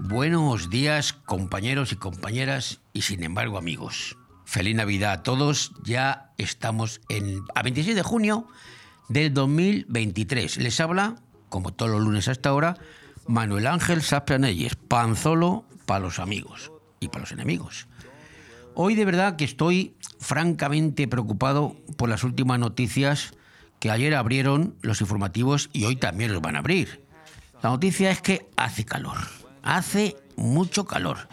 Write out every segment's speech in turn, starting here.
Buenos días compañeros y compañeras y sin embargo amigos. Feliz Navidad a todos. Ya estamos en, a 26 de junio del 2023. Les habla, como todos los lunes hasta ahora, Manuel Ángel Saplanelles, panzolo para los amigos y para los enemigos. Hoy de verdad que estoy francamente preocupado por las últimas noticias que ayer abrieron los informativos y hoy también los van a abrir. La noticia es que hace calor, hace mucho calor.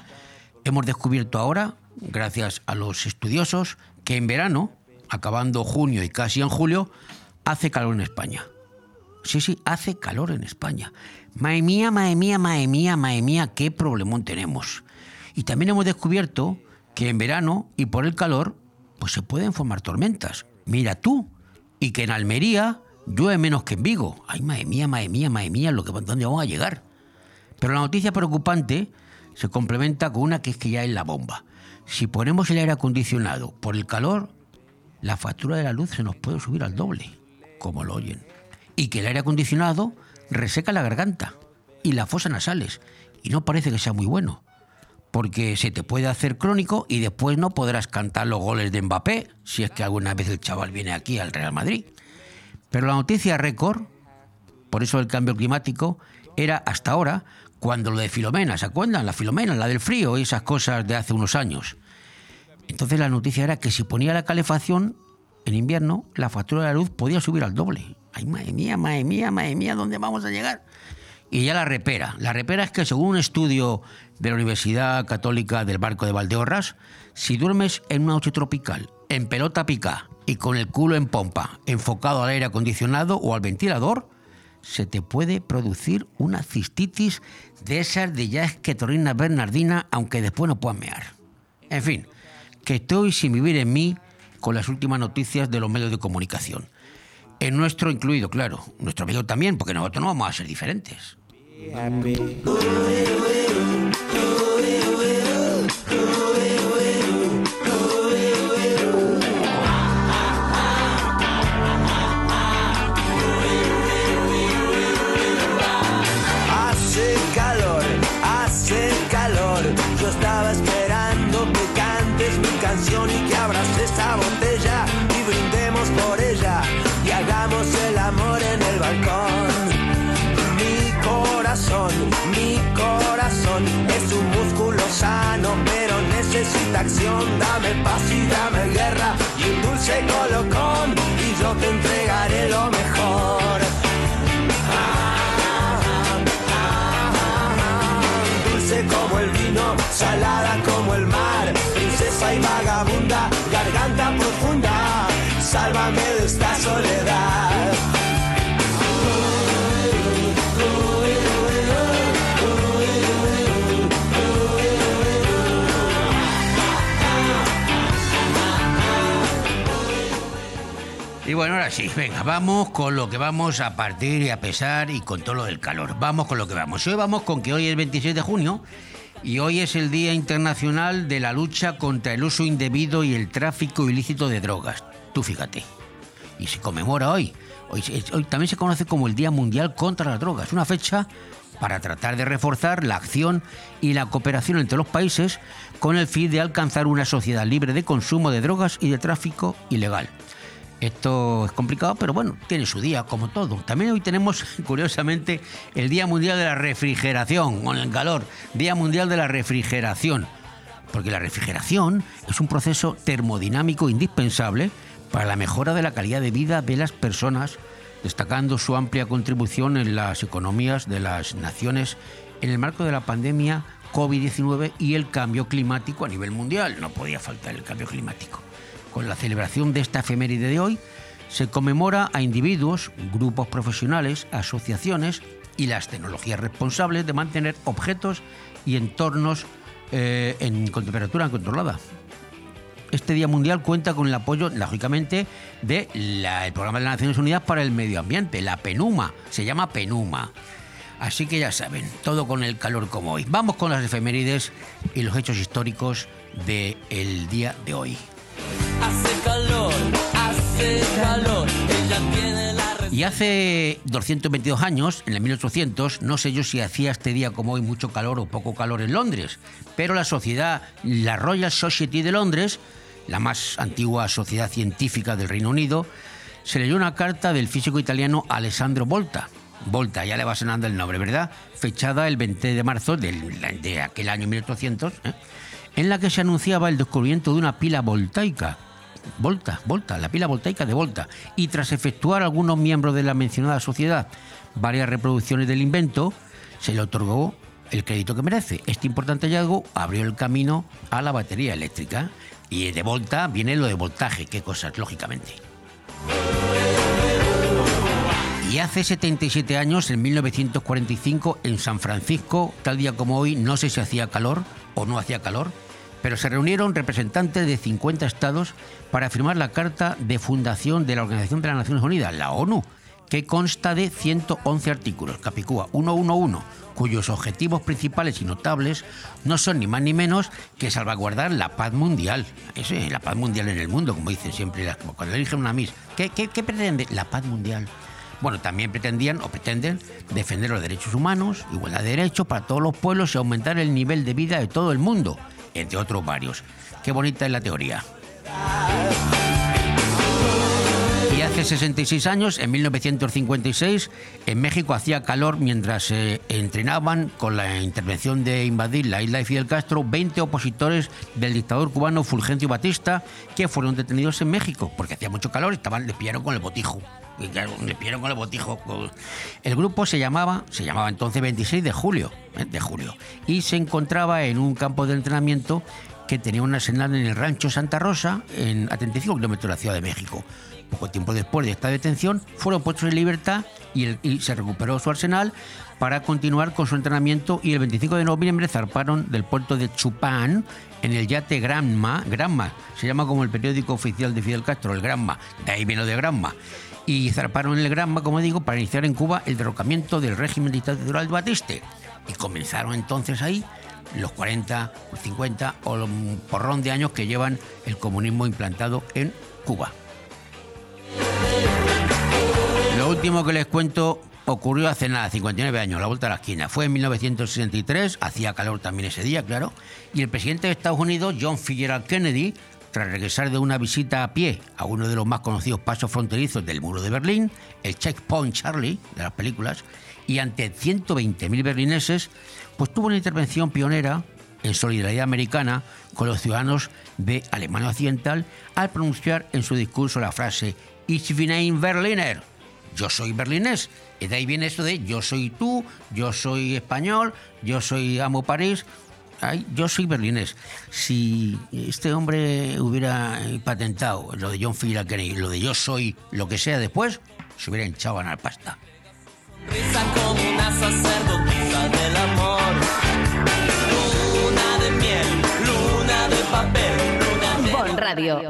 Hemos descubierto ahora, gracias a los estudiosos, que en verano, acabando junio y casi en julio, hace calor en España. Sí, sí, hace calor en España. Mae mía, mae mía, mía, qué problemón tenemos. Y también hemos descubierto que en verano y por el calor, pues se pueden formar tormentas. Mira tú. Y que en Almería llueve menos que en Vigo. Ay, mae mía, mae mía, mae mía, lo que, ¿dónde vamos a llegar? Pero la noticia preocupante se complementa con una que es que ya es la bomba. Si ponemos el aire acondicionado por el calor, la factura de la luz se nos puede subir al doble, como lo oyen. Y que el aire acondicionado reseca la garganta y las fosas nasales. Y no parece que sea muy bueno. Porque se te puede hacer crónico y después no podrás cantar los goles de Mbappé, si es que alguna vez el chaval viene aquí al Real Madrid. Pero la noticia récord, por eso el cambio climático, era hasta ahora cuando lo de Filomena, ¿se acuerdan? La Filomena, la del frío y esas cosas de hace unos años. Entonces la noticia era que si ponía la calefacción en invierno, la factura de la luz podía subir al doble. Ay, madre mía, madre mía, madre mía, ¿dónde vamos a llegar? Y ya la repera. La repera es que según un estudio de la Universidad Católica del Barco de Valdeorras, si duermes en una noche tropical, en pelota pica y con el culo en pompa, enfocado al aire acondicionado o al ventilador, se te puede producir una cistitis de esas de ya esquetorrina bernardina, aunque después no puedas mear. En fin, que estoy sin vivir en mí con las últimas noticias de los medios de comunicación. En nuestro incluido, claro. Nuestro medio también, porque nosotros no vamos a ser diferentes. Necesita acción. Dame paz y dame guerra y un dulce colocón y yo te bueno, ahora sí, venga, vamos con lo que vamos a partir y a pesar y con todo lo del calor. Vamos con lo que vamos. Hoy vamos con que hoy es 26 de junio y hoy es el Día Internacional de la Lucha contra el Uso Indebido y el Tráfico Ilícito de Drogas. Tú fíjate. Y se conmemora hoy. Hoy, también se conoce como el Día Mundial contra las Drogas. Una fecha para tratar de reforzar la acción y la cooperación entre los países con el fin de alcanzar una sociedad libre de consumo de drogas y de tráfico ilegal. Esto es complicado, pero bueno, tiene su día, como todo. También hoy tenemos, curiosamente, el Día Mundial de la Refrigeración, con el calor. Día Mundial de la Refrigeración. Porque la refrigeración es un proceso termodinámico indispensable para la mejora de la calidad de vida de las personas, destacando su amplia contribución en las economías de las naciones en el marco de la pandemia COVID-19 y el cambio climático a nivel mundial. No podía faltar el cambio climático. Con la celebración de esta efeméride de hoy, se conmemora a individuos, grupos profesionales, asociaciones y las tecnologías responsables de mantener objetos y entornos eh, con temperatura controlada. Este Día Mundial cuenta con el apoyo, lógicamente, del programa de las Naciones Unidas para el Medio Ambiente, la PENUMA, se llama PENUMA. Así que ya saben, todo con el calor como hoy. Vamos con las efemérides y los hechos históricos del día de hoy. Hace calor, hace calor, Y hace 222 años, en el 1800, no sé yo si hacía este día como hoy mucho calor o poco calor en Londres, pero la sociedad, la Royal Society de Londres, la más antigua sociedad científica del Reino Unido, se leyó una carta del físico italiano Alessandro Volta. Volta, ya le va sonando el nombre, ¿verdad? Fechada el 20 de marzo del- de aquel año 1800, ¿eh? En la que se anunciaba el descubrimiento de una pila voltaica. Volta, Volta, la pila voltaica de Volta. Y tras efectuar algunos miembros de la mencionada sociedad varias reproducciones del invento, se le otorgó el crédito que merece. Este importante hallazgo abrió el camino a la batería eléctrica. Y de Volta viene lo de voltaje, qué cosas, lógicamente. Y hace 77 años, en 1945, en San Francisco, tal día como hoy, no sé si hacía calor o no hacía calor, pero se reunieron representantes de 50 estados para firmar la Carta de Fundación de la Organización de las Naciones Unidas, la ONU, que consta de 111 artículos, Capicúa 111, cuyos objetivos principales y notables no son ni más ni menos que salvaguardar la paz mundial. Eso es, la paz mundial en el mundo, como dicen siempre, las- cuando eligen una Miss. ¿Qué, qué, qué pretende? La paz mundial. Bueno, también pretendían o pretenden defender los derechos humanos, igualdad de derechos para todos los pueblos y aumentar el nivel de vida de todo el mundo, entre otros varios. Qué bonita es la teoría. Hace 66 años, en 1956, en México hacía calor mientras se entrenaban con la intervención de invadir la isla de Fidel Castro 20 opositores del dictador cubano Fulgencio Batista que fueron detenidos en México porque hacía mucho calor y estaban, les pillaron con el botijo. Les pillaron con el botijo. El grupo se llamaba, se llamaba entonces 26 de julio, ¿eh? de julio, y se encontraba en un campo de entrenamiento que tenía un arsenal en el rancho Santa Rosa, a 35 kilómetros de la Ciudad de México. Poco tiempo después de esta detención, fueron puestos en libertad y, se recuperó su arsenal para continuar con su entrenamiento y el 25 de noviembre zarparon del puerto de Chupán en el yate Granma, Granma, se llama como el periódico oficial de Fidel Castro, el Granma, de ahí viene lo de Granma. Y zarparon en el Granma, como digo, para iniciar en Cuba el derrocamiento del régimen dictatorial de Batiste. Y comenzaron entonces ahí los 40, los 50 o un porrón de años que llevan el comunismo implantado en Cuba. Lo último que les cuento ocurrió hace nada, 59 años, la vuelta a la esquina. Fue en 1963, hacía calor también ese día, claro, y el presidente de Estados Unidos, John Fitzgerald Kennedy, tras regresar de una visita a pie a uno de los más conocidos pasos fronterizos del muro de Berlín, el Checkpoint Charlie de las películas, y ante 120.000 berlineses, pues tuvo una intervención pionera en solidaridad americana con los ciudadanos de Alemania Occidental al pronunciar en su discurso la frase Ich bin ein Berliner, yo soy berlinés. Y de ahí viene eso de yo soy tú, yo soy español, yo soy amo París, ay, yo soy berlinés. Si este hombre hubiera eh, patentado lo de John F. Kennedy, lo de yo soy lo que sea después, se hubiera hinchado a ganar pasta. Como una sacerdotisa del amor. Luna de miel, luna de papel, luna de... Bon Radio.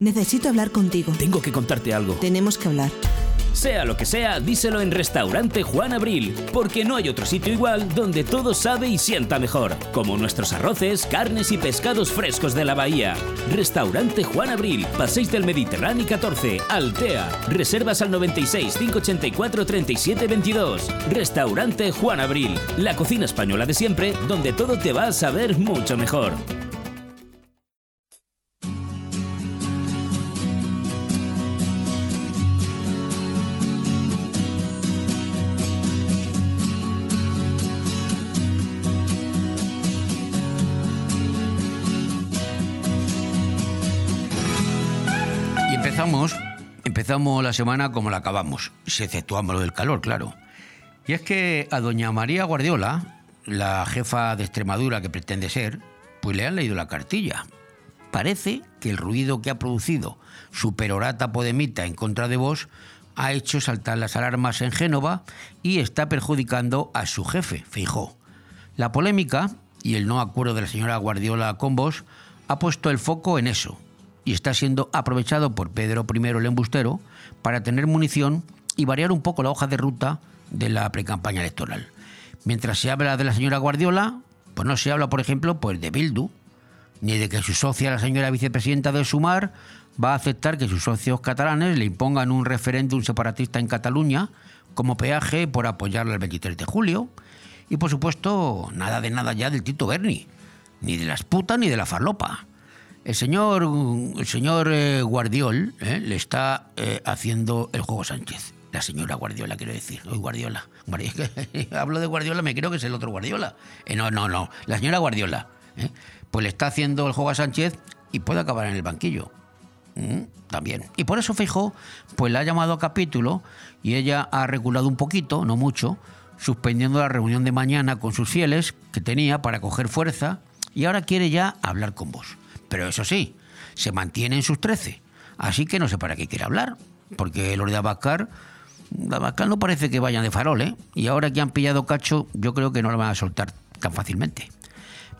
Necesito hablar contigo. Tengo que contarte algo. Tenemos que hablar. Sea lo que sea, díselo en Restaurante Juan Abril, porque no hay otro sitio igual donde todo sabe y sienta mejor, como nuestros arroces, carnes y pescados frescos de la bahía. Restaurante Juan Abril, Paséis del Mediterráneo 14, Altea. Reservas al 96 584 37 22. Restaurante Juan Abril, la cocina española de siempre, donde todo te va a saber mucho mejor. Empezamos la semana como la acabamos, si exceptuamos lo del calor, claro. Y es que a doña María Guardiola, la jefa de Extremadura que pretende ser, pues le han leído la cartilla. Parece que el ruido que ha producido su perorata podemita en contra de vos ha hecho saltar las alarmas en Génova y está perjudicando a su jefe, Feijó. La polémica y el no acuerdo de la señora Guardiola con vos ha puesto el foco en eso y está siendo aprovechado por Pedro I el embustero para tener munición y variar un poco la hoja de ruta de la precampaña electoral. Mientras se habla de la señora Guardiola, pues no se habla, por ejemplo, pues de Bildu, ni de que su socia, la señora vicepresidenta de Sumar, va a aceptar que sus socios catalanes le impongan un referéndum separatista en Cataluña como peaje por apoyarla el 23 de julio. Y por supuesto, nada de nada ya del Tito Berni, ni de las putas ni de la farlopa. El señor, el señor eh, Guardiol eh, le está eh, haciendo el juego Sánchez. La señora Guardiola, quiero decir. Hoy Guardiola. Hablo de Guardiola, me creo que es el otro Guardiola. Eh, no, no, no. La señora Guardiola. Pues le está haciendo el juego a Sánchez y puede acabar en el banquillo. Mm, También. Y por eso Feijó pues la ha llamado a capítulo y ella ha reculado un poquito, no mucho, suspendiendo la reunión de mañana con sus fieles que tenía para coger fuerza y ahora quiere ya hablar con vos. Pero eso sí, se mantiene en sus 13. Así que no sé para qué quiere hablar, porque los de Abascal, de Abascal no parece que vayan de farol, ¿eh? Y ahora que han pillado cacho, yo creo que no lo van a soltar tan fácilmente.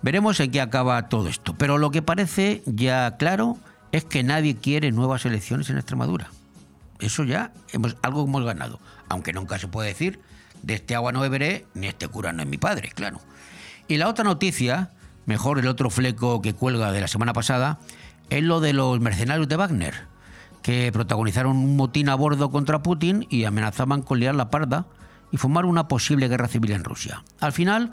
Veremos en qué acaba todo esto. Pero lo que parece ya claro es que nadie quiere nuevas elecciones en Extremadura. Eso ya hemos, algo hemos ganado. Aunque nunca se puede decir, de este agua no beberé, ni este cura no es mi padre, claro. Y la otra noticia, mejor el otro fleco que cuelga de la semana pasada, es lo de los mercenarios de Wagner, que protagonizaron un motín a bordo contra Putin y amenazaban con liar la parda y formar una posible guerra civil en Rusia. Al final,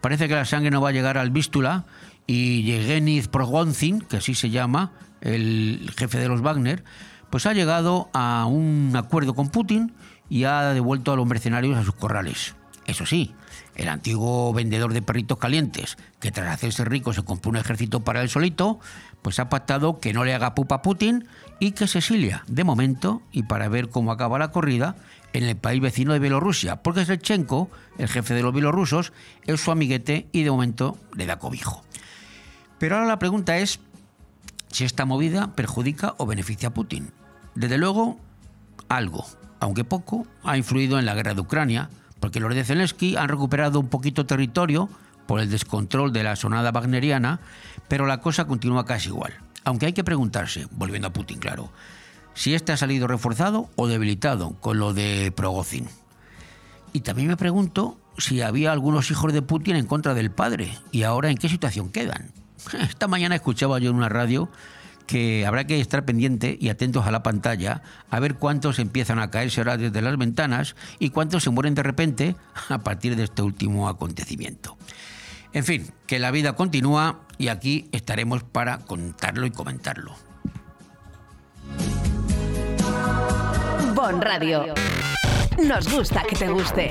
parece que la sangre no va a llegar al Vístula y Yevgeny Prigozhin, que así se llama, el jefe de los Wagner, pues ha llegado a un acuerdo con Putin y ha devuelto a los mercenarios a sus corrales. Eso sí, el antiguo vendedor de perritos calientes, que tras hacerse rico se compró un ejército para él solito, pues ha pactado que no le haga pupa a Putin y que se exilia, de momento, y para ver cómo acaba la corrida, en el país vecino de Bielorrusia, porque Shevchenko, el jefe de los bielorrusos, es su amiguete y de momento le da cobijo. Pero ahora la pregunta es si esta movida perjudica o beneficia a Putin. Desde luego, algo, aunque poco, ha influido en la guerra de Ucrania, porque los de Zelensky han recuperado un poquito territorio por el descontrol de la sonada wagneriana, pero la cosa continúa casi igual. Aunque hay que preguntarse, volviendo a Putin, claro, si este ha salido reforzado o debilitado con lo de Progozhin. Y también me pregunto si había algunos hijos de Putin en contra del padre y ahora en qué situación quedan. Esta mañana escuchaba yo en una radio que habrá que estar pendiente y atentos a la pantalla a ver cuántos empiezan a caerse ahora desde las ventanas y cuántos se mueren de repente a partir de este último acontecimiento. En fin, que la vida continúa y aquí estaremos para contarlo y comentarlo. Bon Radio. Nos gusta que te guste.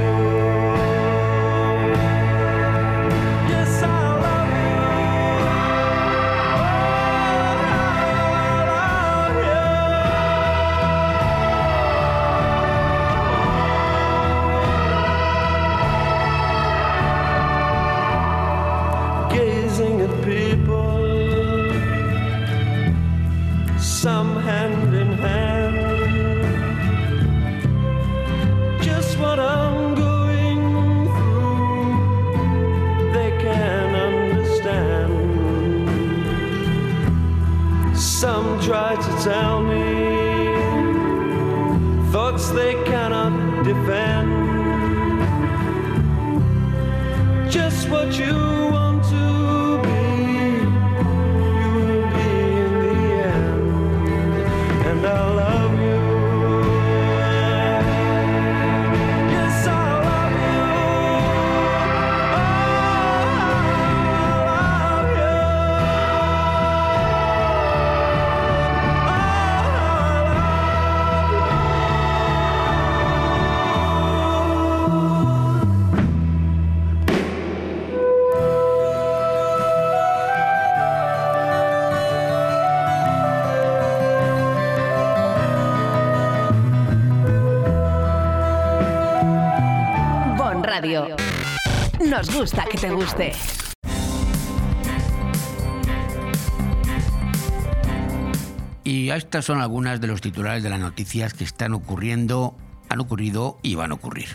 Gusta que te guste. Y estas son algunas de los titulares de las noticias que están ocurriendo, han ocurrido y van a ocurrir.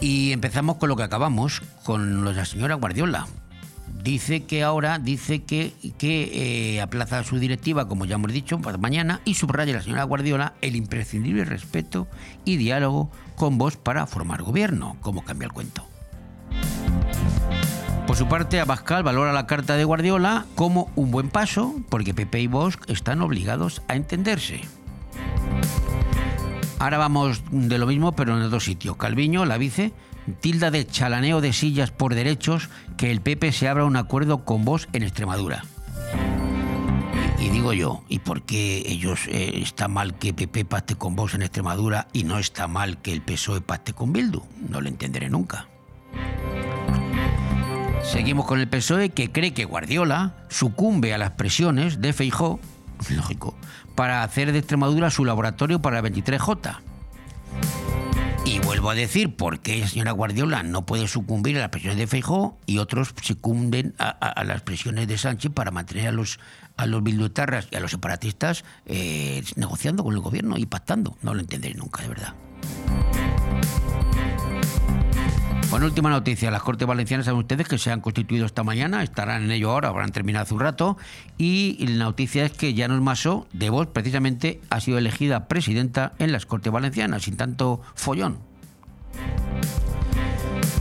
Y empezamos con lo que acabamos, con la señora Guardiola. Dice que ahora, dice que, que eh, aplaza su directiva, como ya hemos dicho, para mañana, y subraya la señora Guardiola el imprescindible respeto y diálogo con vos para formar gobierno. ¿Cómo cambia el cuento? Por su parte, Abascal valora la carta de Guardiola como un buen paso, porque Pepe y Bosch están obligados a entenderse. Ahora vamos de lo mismo, pero en otro sitio. Calviño, la vice, tilda de chalaneo de sillas por derechos que el PP se abra un acuerdo con vos en Extremadura. Y, digo yo, ¿y por qué ellos eh, está mal que PP pacte con vos en Extremadura y no está mal que el PSOE pacte con Bildu? No lo entenderé nunca. Seguimos con el PSOE que cree que Guardiola sucumbe a las presiones de Feijó, lógico, para hacer de Extremadura su laboratorio para la 23J. Y vuelvo a decir, ¿por qué señora Guardiola no puede sucumbir a las presiones de Feijó y otros sucumben a, las presiones de Sánchez para mantener a los, a los bildutarras y a los separatistas eh, negociando con el gobierno y pactando? No lo entenderé nunca, de verdad. Bueno, última noticia. Las Cortes Valencianas saben ustedes que se han constituido esta mañana, estarán en ello ahora, habrán terminado hace un rato. Y la noticia es que Llanos Masó, de Vox, precisamente, ha sido elegida presidenta en las Cortes Valencianas, sin tanto follón.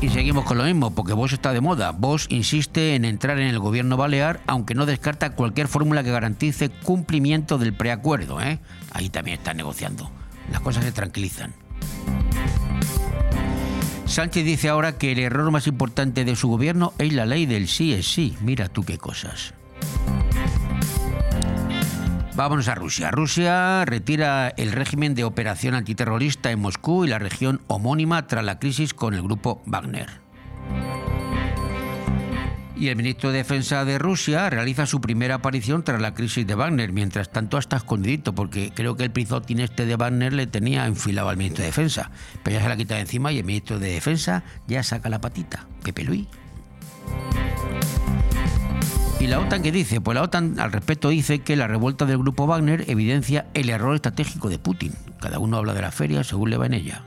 Y seguimos con lo mismo, porque Vox está de moda. Vox insiste en entrar en el gobierno balear, aunque no descarta cualquier fórmula que garantice cumplimiento del preacuerdo. ¿eh? Ahí también están negociando. Las cosas se tranquilizan. Sánchez dice ahora que el error más importante de su gobierno es la ley del sí es sí. Mira tú qué cosas. Vámonos a Rusia. Rusia retira el régimen de operación antiterrorista en Moscú y la región homónima tras la crisis con el grupo Wagner. Y el ministro de Defensa de Rusia realiza su primera aparición tras la crisis de Wagner. Mientras tanto, está escondidito, porque creo que el prizotín este de Wagner le tenía enfilado al ministro de Defensa. Pero ya se la quita de encima y el ministro de Defensa ya saca la patita. Pepe Luis. ¿Y la OTAN qué dice? Pues la OTAN al respecto dice que la revuelta del grupo Wagner evidencia el error estratégico de Putin. Cada uno habla de la feria según le va en ella.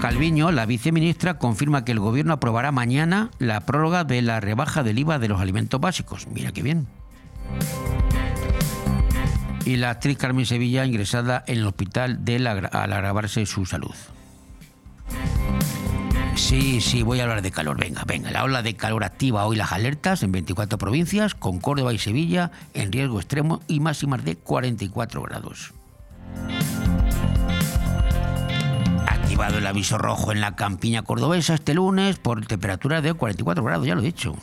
Calviño, la viceministra, confirma que el gobierno aprobará mañana la prórroga de la rebaja del IVA de los alimentos básicos. Mira qué bien. Y la actriz Carmen Sevilla ingresada en el hospital de la, al agravarse su salud. Sí, sí, voy a hablar de calor. Venga, venga. La ola de calor activa hoy las alertas en 24 provincias, con Córdoba y Sevilla en riesgo extremo y máximas de 44 grados. El aviso rojo en la campiña cordobesa este lunes por temperaturas de 44 grados, ya lo he dicho.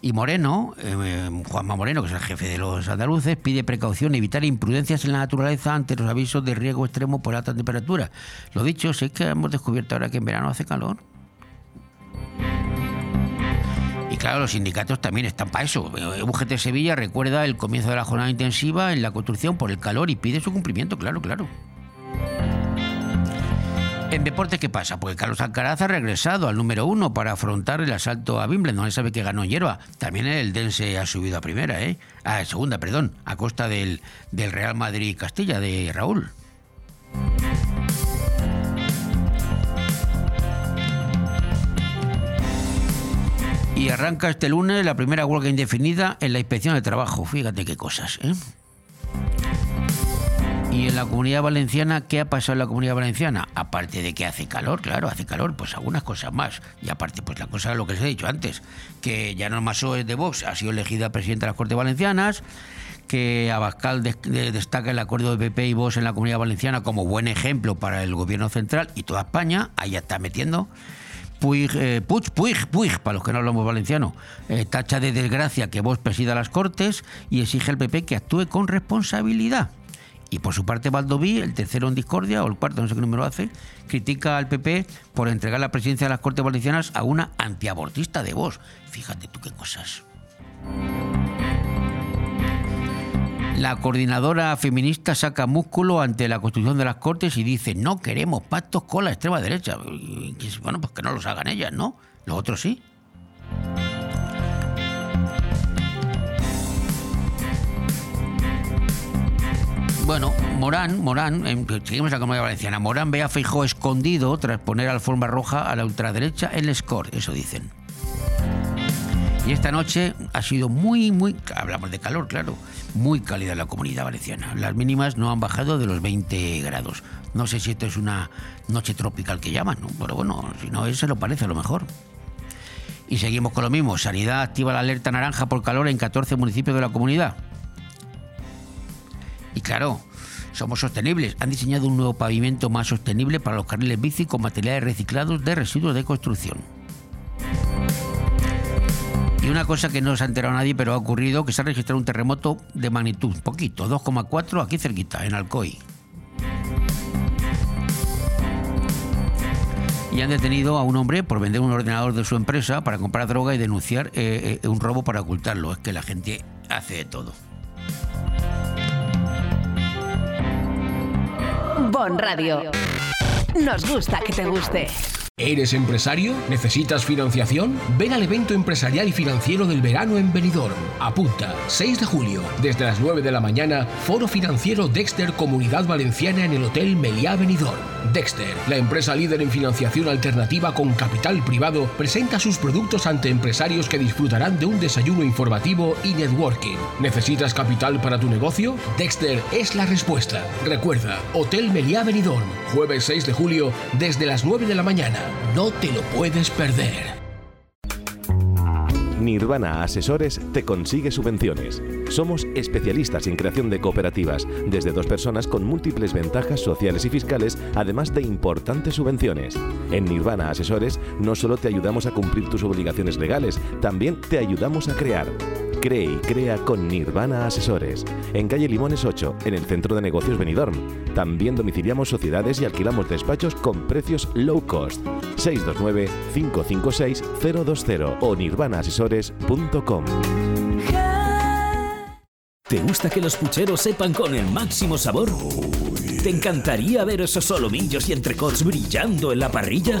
Y Moreno, eh, Juanma Moreno, que es el jefe de los andaluces, pide precaución evitar imprudencias en la naturaleza ante los avisos de riesgo extremo por alta temperatura. Lo dicho, es que hemos descubierto ahora que en verano hace calor. Y claro, los sindicatos también están para eso. UGT Sevilla recuerda el comienzo de la jornada intensiva en la construcción por el calor y pide su cumplimiento, claro, claro. En deporte, ¿qué pasa? Pues Carlos Alcaraz ha regresado al número uno para afrontar el asalto a Wimbledon. Él sabe que ganó hierba. También el Dense ha subido a primera, ¿eh? A segunda, perdón, a costa del, del Real Madrid Castilla, de Raúl. Y arranca este lunes la primera huelga indefinida en la inspección de trabajo. Fíjate qué cosas, ¿eh? Y en la comunidad valenciana, ¿qué ha pasado en la comunidad valenciana? Aparte de que hace calor, claro, hace calor, pues algunas cosas más. Y aparte, pues la cosa, lo que os he dicho antes, que Llanos Masó es de Vox, ha sido elegida presidenta de las Cortes Valencianas, que Abascal des- de- destaca el acuerdo de PP y Vox en la comunidad valenciana como buen ejemplo para el gobierno central y toda España, ahí ya está metiendo. Puig, eh, Puig, Puig, Puig, para los que no hablamos valenciano, eh, tacha de desgracia que vos presida las Cortes y exige al PP que actúe con responsabilidad. Y por su parte, Valdoví, el tercero en discordia, o el cuarto, no sé qué número hace, critica al PP por entregar la presidencia de las Cortes Valencianas a una antiabortista de vos. Fíjate tú qué cosas. La coordinadora feminista saca músculo ante la constitución de las Cortes y dice, no queremos pactos con la extrema derecha. Bueno, pues que no los hagan ellas, ¿no? Los otros sí. Bueno, Morán, Morán, en- seguimos la Comunidad Valenciana. Morán ve a Feijó escondido tras poner alfombra roja a la ultraderecha en el score, eso dicen. Y esta noche ha sido muy, muy, hablamos de calor, claro, muy cálida la comunidad valenciana. Las mínimas no han bajado de los 20 grados. No sé si esto es una noche tropical que llaman, pero bueno, si no es, se lo parece a lo mejor. Y seguimos con lo mismo. Sanidad activa la alerta naranja por calor en 14 municipios de la comunidad. Y claro, somos sostenibles. Han diseñado un nuevo pavimento más sostenible para los carriles bici con materiales reciclados de residuos de construcción. Y una cosa que no se ha enterado nadie, pero ha ocurrido, que se ha registrado un terremoto de magnitud, poquito, 2,4 aquí cerquita, en Alcoy. Y han detenido a un hombre por vender un ordenador de su empresa para comprar droga y denunciar eh, eh, un robo para ocultarlo. Es que la gente hace de todo. Bon Radio. Nos gusta que te guste. ¿Eres empresario? ¿Necesitas financiación? Ven al evento empresarial y financiero del verano en Benidorm. Apunta, 6 de julio, desde las 9 de la mañana, Foro Financiero Dexter Comunidad Valenciana en el Hotel Meliá Benidorm. Dexter, la empresa líder en financiación alternativa con capital privado, presenta sus productos ante empresarios que disfrutarán de un desayuno informativo y networking. ¿Necesitas capital para tu negocio? Dexter es la respuesta. Recuerda, Hotel Meliá Benidorm, jueves 6 de julio, desde las 9 de la mañana. No te lo puedes perder. Nirvana Asesores te consigue subvenciones. Somos especialistas en creación de cooperativas, desde dos personas con múltiples ventajas sociales y fiscales, además de importantes subvenciones. En Nirvana Asesores no solo te ayudamos a cumplir tus obligaciones legales, también te ayudamos a crear. Cree y crea con Nirvana Asesores. En calle Limones 8, en el centro de negocios Benidorm. También domiciliamos sociedades y alquilamos despachos con precios low cost. 629-556-020 o nirvanaasesores.com. ¿Te gusta que los pucheros sepan con el máximo sabor? ¿Te encantaría ver esos solomillos y entrecots brillando en la parrilla?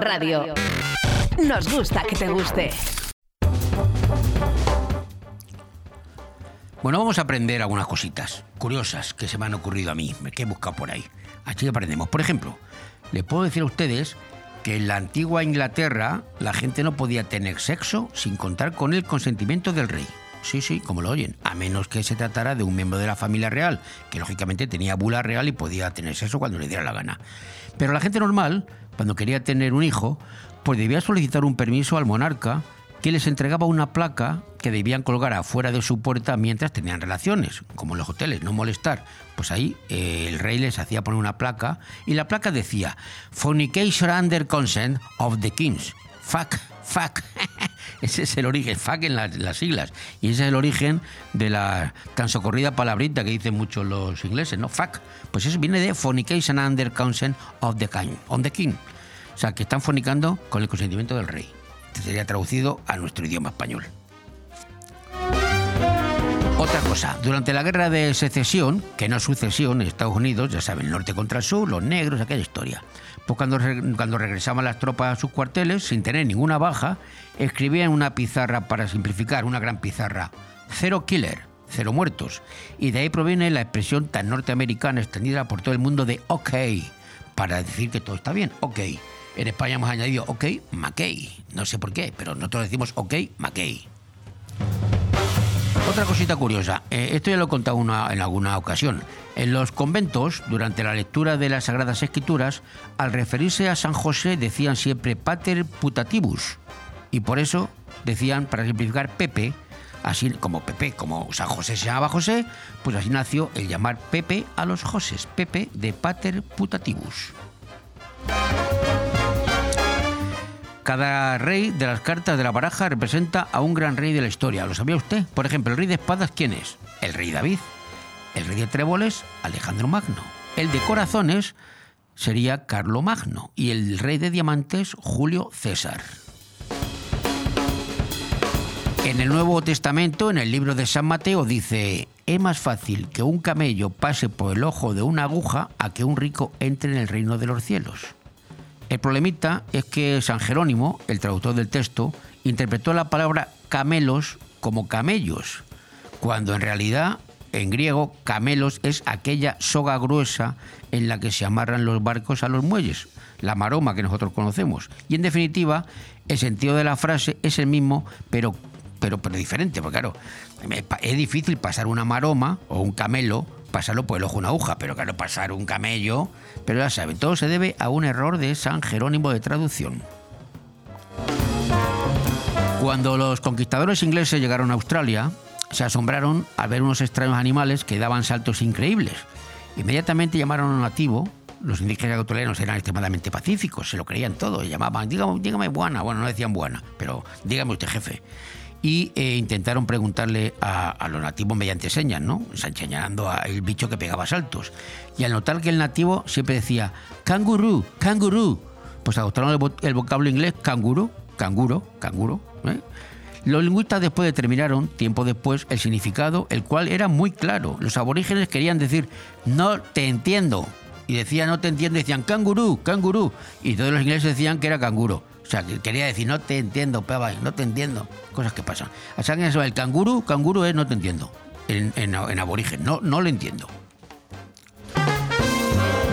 Radio. Nos gusta que te guste. Bueno, vamos a aprender algunas cositas curiosas que se me han ocurrido a mí, que he buscado por ahí. Así aprendemos. Por ejemplo, les puedo decir a ustedes que en la antigua Inglaterra la gente no podía tener sexo sin contar con el consentimiento del rey. Sí, sí, como lo oyen, a menos que se tratara de un miembro de la familia real, que lógicamente tenía bula real y podía tener sexo cuando le diera la gana. Pero la gente normal, cuando quería tener un hijo, pues debía solicitar un permiso al monarca que les entregaba una placa que debían colgar afuera de su puerta mientras tenían relaciones, como en los hoteles, no molestar. Pues ahí eh, el rey les hacía poner una placa y la placa decía Fornication under consent of the kings. Fuck, fuck. ese es el origen, fuck en las, las siglas. Y ese es el origen de la tan socorrida palabrita que dicen muchos los ingleses, ¿no? Fuck. Pues eso viene de fornication under consent of the king. On the king. O sea, que están fornicando con el consentimiento del rey. Este sería traducido a nuestro idioma español. Otra cosa, durante la guerra de secesión, que no sucesión en Estados Unidos, ya saben, el norte contra el sur, los negros, aquella historia. Pues cuando, cuando regresaban las tropas a sus cuarteles, sin tener ninguna baja, escribían una pizarra para simplificar, una gran pizarra. Cero killer, cero muertos. Y de ahí proviene la expresión tan norteamericana extendida por todo el mundo de OK, para decir que todo está bien, OK. En España hemos añadido OK, McKay. No sé por qué, pero nosotros decimos OK, McKay. Otra cosita curiosa, eh, esto ya lo he contado una- en alguna ocasión. En los conventos, durante la lectura de las Sagradas Escrituras, al referirse a San José decían siempre Pater Putativus. Y por eso decían, para simplificar, Pepe, así como Pepe, como San José se llamaba José, pues así nació el llamar Pepe a los Joses, Pepe de Pater Putativus. Cada rey de las cartas de la baraja representa a un gran rey de la historia. ¿Lo sabía usted? Por ejemplo, el rey de espadas, ¿quién es? El rey David. El rey de tréboles, Alejandro Magno. El de corazones sería Carlo Magno. Y el rey de diamantes, Julio César. En el Nuevo Testamento, en el libro de San Mateo, dice, es más fácil que un camello pase por el ojo de una aguja a que un rico entre en el reino de los cielos. El problemita es que San Jerónimo, el traductor del texto, interpretó la palabra camelos como camellos, cuando en realidad en griego camelos es aquella soga gruesa en la que se amarran los barcos a los muelles, la maroma que nosotros conocemos. Y en definitiva, el sentido de la frase es el mismo, pero, pero, pero diferente, porque claro, es difícil pasar una maroma o un camelo pasarlo por el ojo una aguja, pero claro, pasar un camello, pero ya saben, todo se debe a un error de San Jerónimo de traducción. Cuando los conquistadores ingleses llegaron a Australia, se asombraron al ver unos extraños animales que daban saltos increíbles. Inmediatamente llamaron a un nativo. Los indígenas australianos eran extremadamente pacíficos, se lo creían todo, llamaban, dígame, dígame buena, bueno, no decían buena, pero dígame usted jefe. Y eh, intentaron preguntarle a, a los nativos mediante señas, ¿no? Señalando al bicho que pegaba saltos. Y al notar que el nativo siempre decía, cangurú, cangurú, pues adoptaron el, el vocablo inglés canguro, canguro, canguro. ¿eh? Los lingüistas después determinaron, tiempo después, el significado, el cual era muy claro. Los aborígenes querían decir, no te entiendo. Y decían, no te entiendo, decían, cangurú, cangurú. Y todos los ingleses decían que era canguro. O sea, que quería decir, no te entiendo, peba, no te entiendo. Cosas que pasan. Que eso, el canguro, canguro es no te entiendo. En, en, en aborigen, no, no lo entiendo.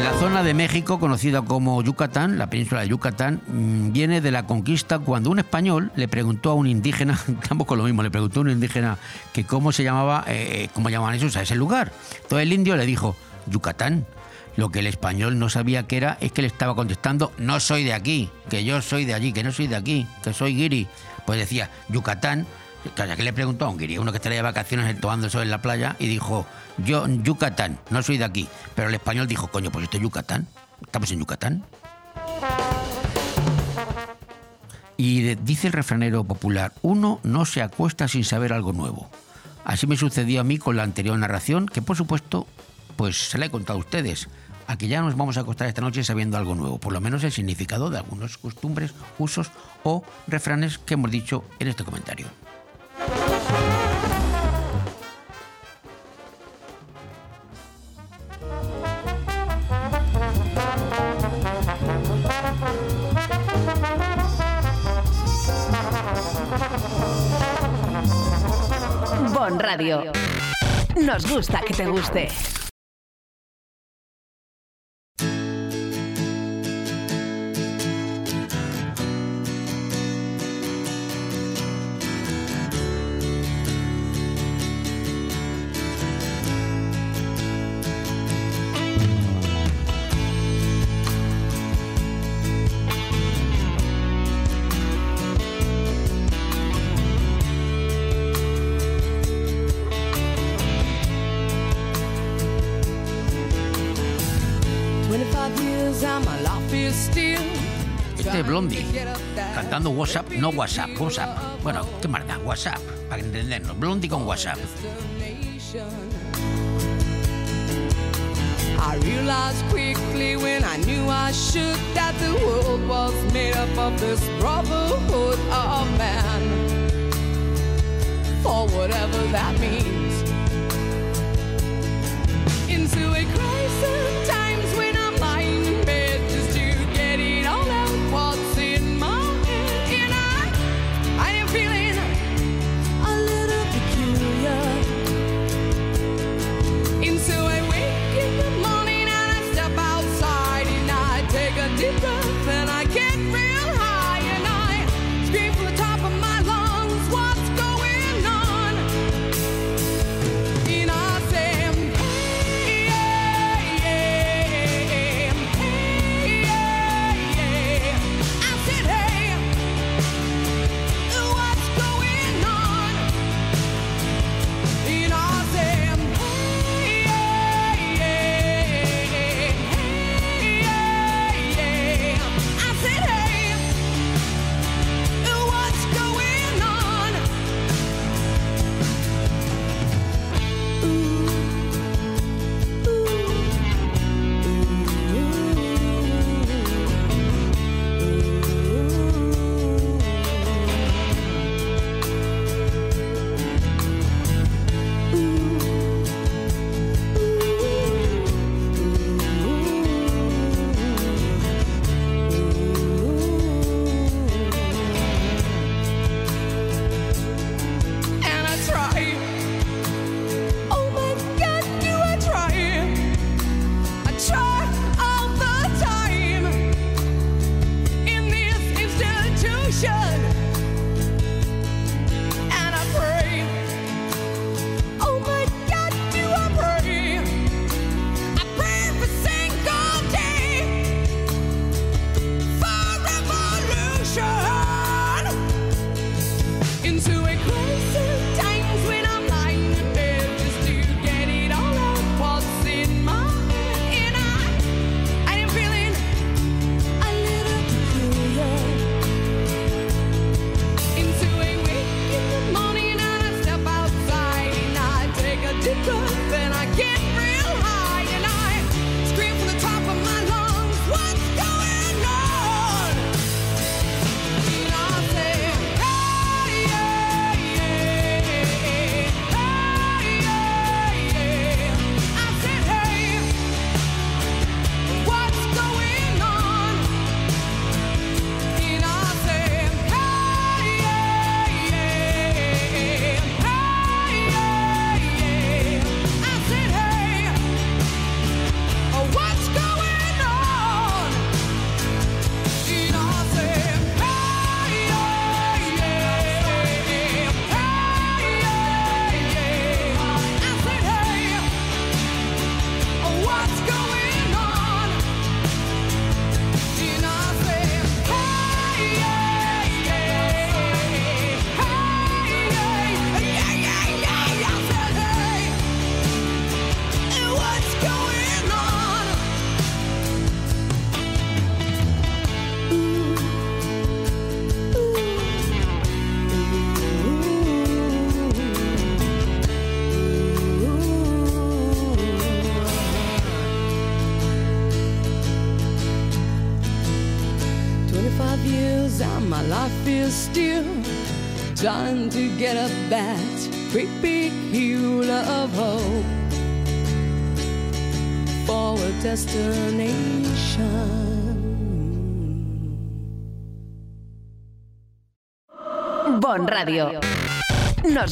La zona de México, conocida como Yucatán, la península de Yucatán, mm, viene de la conquista cuando un español le preguntó a un indígena, tampoco lo mismo, le preguntó a un indígena que cómo se llamaba, eh, cómo llamaban esos a ese lugar. Entonces el indio le dijo, Yucatán. Lo que el español no sabía que era es que le estaba contestando, no soy de aquí, que yo soy de allí, que no soy de aquí, que soy guiri. Pues decía, Yucatán, Entonces, aquí le preguntó a un guiri, uno que estaría de vacaciones tomando el sol en la playa, y dijo, yo Yucatán, no soy de aquí. Pero el español dijo, coño, pues esto es Yucatán. Estamos en Yucatán. Y dice el refranero popular, uno no se acuesta sin saber algo nuevo. Así me sucedió a mí con la anterior narración, que por supuesto, pues se la he contado a ustedes. Aquí ya nos vamos a acostar esta noche sabiendo algo nuevo, por lo menos el significado de algunos costumbres, usos o refranes que hemos dicho en este comentario. Bon Radio. Nos gusta que te guste. No WhatsApp, WhatsApp. Bueno, ¿qué da? WhatsApp, para entendernos. Blondie con WhatsApp. I realized quickly when I knew I should that the world was made up of this brotherhood of man. For whatever that means. Into a crisis times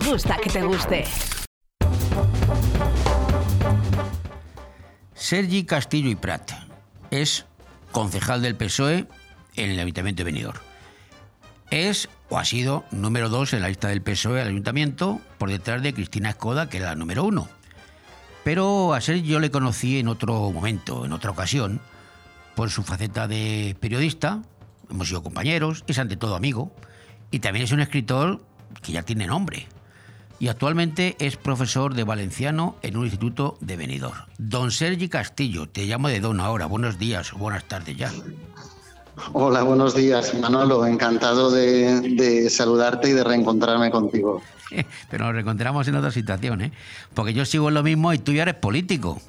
Gusta que te guste. Sergi Castillo y Prat es concejal del PSOE en el Ayuntamiento de Benidorm. Es o ha sido número dos en la lista del PSOE al Ayuntamiento por detrás de Cristina Escoda, que era la número uno. Pero a Sergi yo le conocí en otro momento, en otra ocasión, por su faceta de periodista. Hemos sido compañeros, es ante todo amigo. Y también es un escritor que ya tiene nombre. Y actualmente es profesor de valenciano en un instituto de Benidorm. Don Sergi Castillo, te llamo de Don ahora. Buenos días o buenas tardes ya. Hola, buenos días, Manolo. Encantado de, de saludarte y de reencontrarme contigo. Pero nos reencontramos en otra situación, ¿eh? Porque yo sigo en lo mismo y tú ya eres político.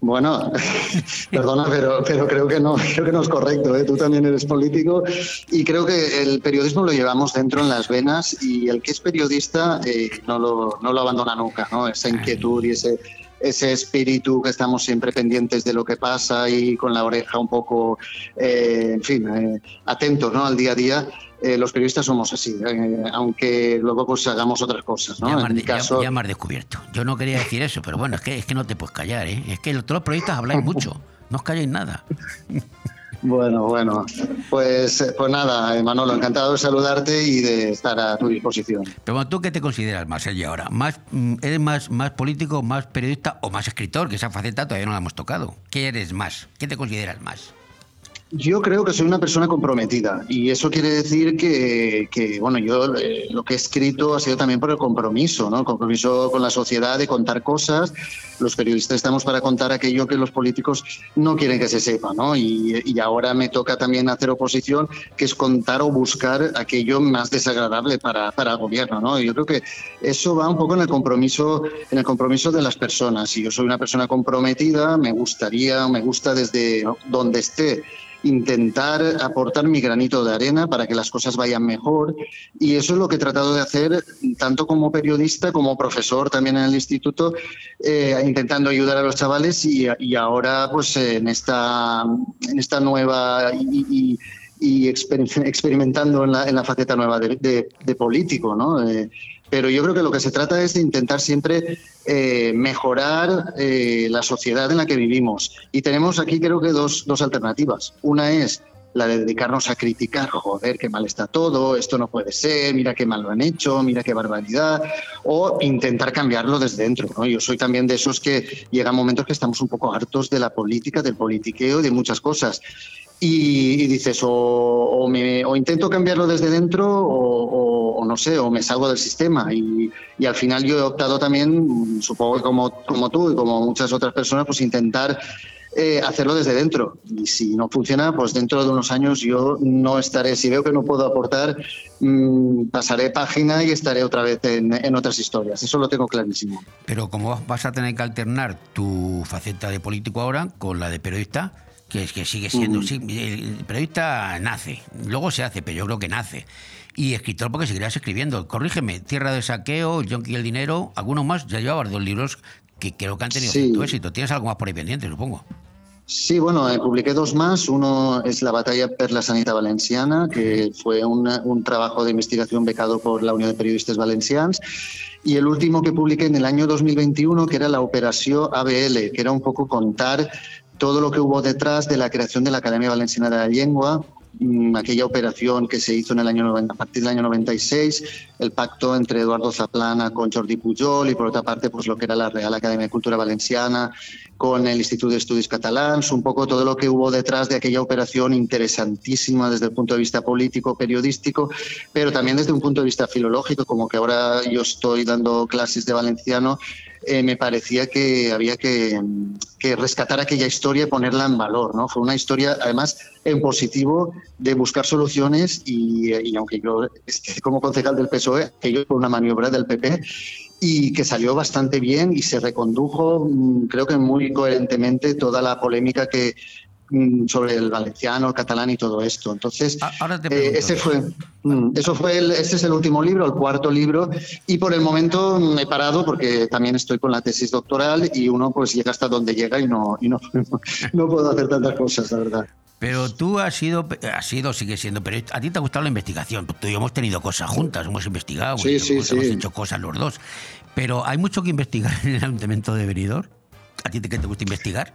Bueno, perdona, pero, creo que no, creo que no es correcto. ¿eh? Tú también eres político y creo que el periodismo lo llevamos dentro en las venas y el que es periodista eh, no, lo, no lo abandona nunca, ¿no? Esa inquietud y ese, ese espíritu que estamos siempre pendientes de lo que pasa y con la oreja un poco, eh, en fin, eh, atentos ¿no? al día a día. Eh, los periodistas somos así, eh, aunque luego pues hagamos otras cosas, ¿no? Ya, en has- mi ya- caso, ya me has descubierto. Yo no quería decir eso, pero bueno, es que, es que no te puedes callar, ¿eh? Es que todos los periodistas habláis mucho, no os calláis nada. Bueno, bueno, pues, eh, pues nada, Manolo, encantado de saludarte y de estar a tu disposición. Pero bueno, ¿tú qué te consideras más, Sergi, ahora? ¿Más, mm, ¿Eres más, más político, más periodista o más escritor? Que esa faceta todavía no la hemos tocado. ¿Qué eres más? ¿Qué te consideras más? Yo creo que soy una persona comprometida y eso quiere decir que, que, bueno, yo eh, lo que he escrito ha sido también por el compromiso, ¿no? El compromiso con la sociedad de contar cosas. Los periodistas estamos para contar aquello que los políticos no quieren que se sepa, ¿no? Y, y ahora me toca también hacer oposición, que es contar o buscar aquello más desagradable para, para el gobierno, ¿no? Y yo creo que eso va un poco en el compromiso, en el compromiso de las personas. Si yo soy una persona comprometida, me gustaría, me gusta desde donde esté intentar aportar mi granito de arena para que las cosas vayan mejor y eso es lo que he tratado de hacer tanto como periodista como profesor también en el instituto eh, intentando ayudar a los chavales y, ahora pues en esta en esta nueva y, y- y exper- experimentando en la, faceta nueva de político, ¿no? Eh, pero yo creo que lo que se trata es de intentar siempre eh, mejorar eh, la sociedad en la que vivimos. Y tenemos aquí creo que dos, dos alternativas. Una es la de dedicarnos a criticar, joder, qué mal está todo, esto no puede ser, mira qué mal lo han hecho, mira qué barbaridad, o intentar cambiarlo desde dentro. Yo soy también de esos que llegan momentos que estamos un poco hartos de la política, del politiqueo de muchas cosas. Y, y dices, o, o me- o intento cambiarlo desde dentro o, o- no sé, o me salgo del sistema. Y, y al final yo he optado también, supongo que como, como tú y como muchas otras personas, pues intentar eh, hacerlo desde dentro. Y si no funciona, pues dentro de unos años yo no estaré, si veo que no puedo aportar, mm, pasaré página y estaré otra vez en, en otras historias. Eso lo tengo clarísimo. Pero como vas a tener que alternar tu faceta de político ahora con la de periodista, que es que sigue siendo. Sí, el periodista nace, luego se hace, pero yo creo que nace. Y escritor porque seguirás escribiendo. Corrígeme, Tierra de Saqueo, Yonki y el Dinero, algunos más. Ya llevabas dos libros que creo que han tenido Sí. cierto éxito. Tienes algo más por ahí pendiente, supongo. Sí, bueno, eh, publiqué dos más. Uno es La batalla per la sanidad valenciana, que fue una- un trabajo de investigación becado por la Unión de Periodistas Valencians. Y el último que publiqué en el año 2021, que era la Operación ABL, que era un poco contar todo lo que hubo detrás de la creación de la Academia Valenciana de la Lengua, mm, aquella operación que se hizo en el año 90, a partir del año 96, el pacto entre Eduardo Zaplana con Jordi Pujol y por otra parte pues lo que era la Real Academia de Cultura Valenciana con el Instituto de Estudios Catalans, un poco todo lo que hubo detrás de aquella operación interesantísima desde el punto de vista político, periodístico, pero también desde un punto de vista filológico, como que ahora yo estoy dando clases de valenciano, eh, me parecía que había que, que rescatar aquella historia y ponerla en valor. ¿no? Fue una historia, además, en positivo de buscar soluciones y, y aunque yo esté como concejal del PSOE, que yo fue una maniobra del PP, y que salió bastante bien y se recondujo, mm, creo que muy coherentemente, toda la polémica que sobre el valenciano, el catalán y todo esto. Entonces, ahora te eh, ese fue, mm, eso fue el, este es el último libro, el cuarto libro, y por el momento mm, he parado porque también estoy con la tesis doctoral y uno pues llega hasta donde llega y no, y no, no puedo hacer tantas cosas, la verdad. Pero tú has sido, has sido, sigue siendo, pero a ti te ha gustado la investigación. Tú y yo hemos tenido cosas juntas, hemos investigado, Sí, hemos, sí, hemos sí. hecho cosas los dos. Pero hay mucho que investigar en el Ayuntamiento de Benidorm. ¿A ti te, qué te gusta investigar?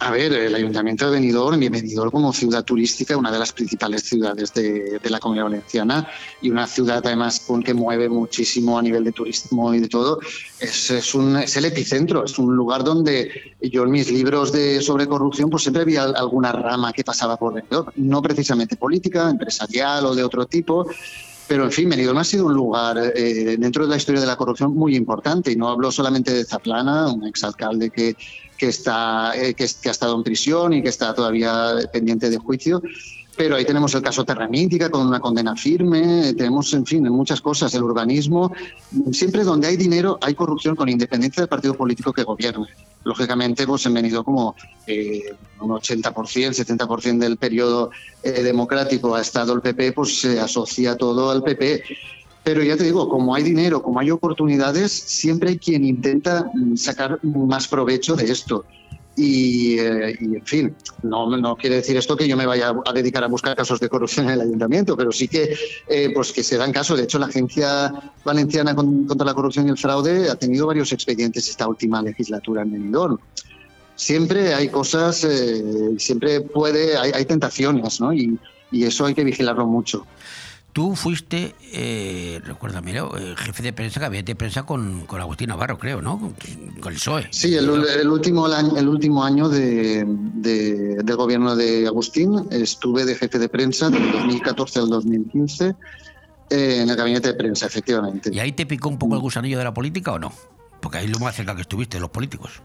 A ver, el Ayuntamiento de Benidorm, y Benidorm como ciudad turística, una de las principales ciudades de, de la Comunidad Valenciana y una ciudad además con que mueve muchísimo a nivel de turismo y de todo, es, es, un, es el epicentro, es un lugar donde yo en mis libros de, sobre corrupción pues siempre había alguna rama que pasaba por Benidorm, no precisamente política, empresarial o de otro tipo, pero en fin, Benidorm ha sido un lugar eh, dentro de la historia de la corrupción muy importante y no hablo solamente de Zaplana, un exalcalde que, que, está, eh, que, ha estado en prisión y que está todavía pendiente de juicio. Pero ahí tenemos el caso Terramítica con una condena firme, tenemos, en fin, muchas cosas, el urbanismo. Siempre donde hay dinero hay corrupción con independencia del partido político que gobierne. Lógicamente, pues han venido como eh, un 80%, 70% del periodo eh, democrático ha estado el PP, pues se asocia todo al PP. Pero ya te digo, como hay dinero, como hay oportunidades, siempre hay quien intenta mm, sacar más provecho de esto. Y, eh, y, en fin, no, no quiere decir esto que yo me vaya a dedicar a buscar casos de corrupción en el ayuntamiento, pero sí que, eh, pues que se dan casos. De hecho, la Agencia Valenciana con- contra la Corrupción y el Fraude ha tenido varios expedientes esta última legislatura en Benidorm. Siempre hay cosas, eh, siempre puede, hay, hay tentaciones, ¿no? Y, y eso hay que vigilarlo mucho. Tú fuiste, eh, recuérdame, ¿no? Eh, jefe de prensa, gabinete de prensa con, con Agustín Navarro, creo, ¿no? Con, con el PSOE. Sí, el, el último, el último año de, de- del gobierno de Agustín estuve de jefe de prensa del 2014 al 2015 eh, en el gabinete de prensa, efectivamente. ¿Y ahí te picó un poco el gusanillo de la política o no? Porque ahí es lo más cerca que estuviste, de los políticos.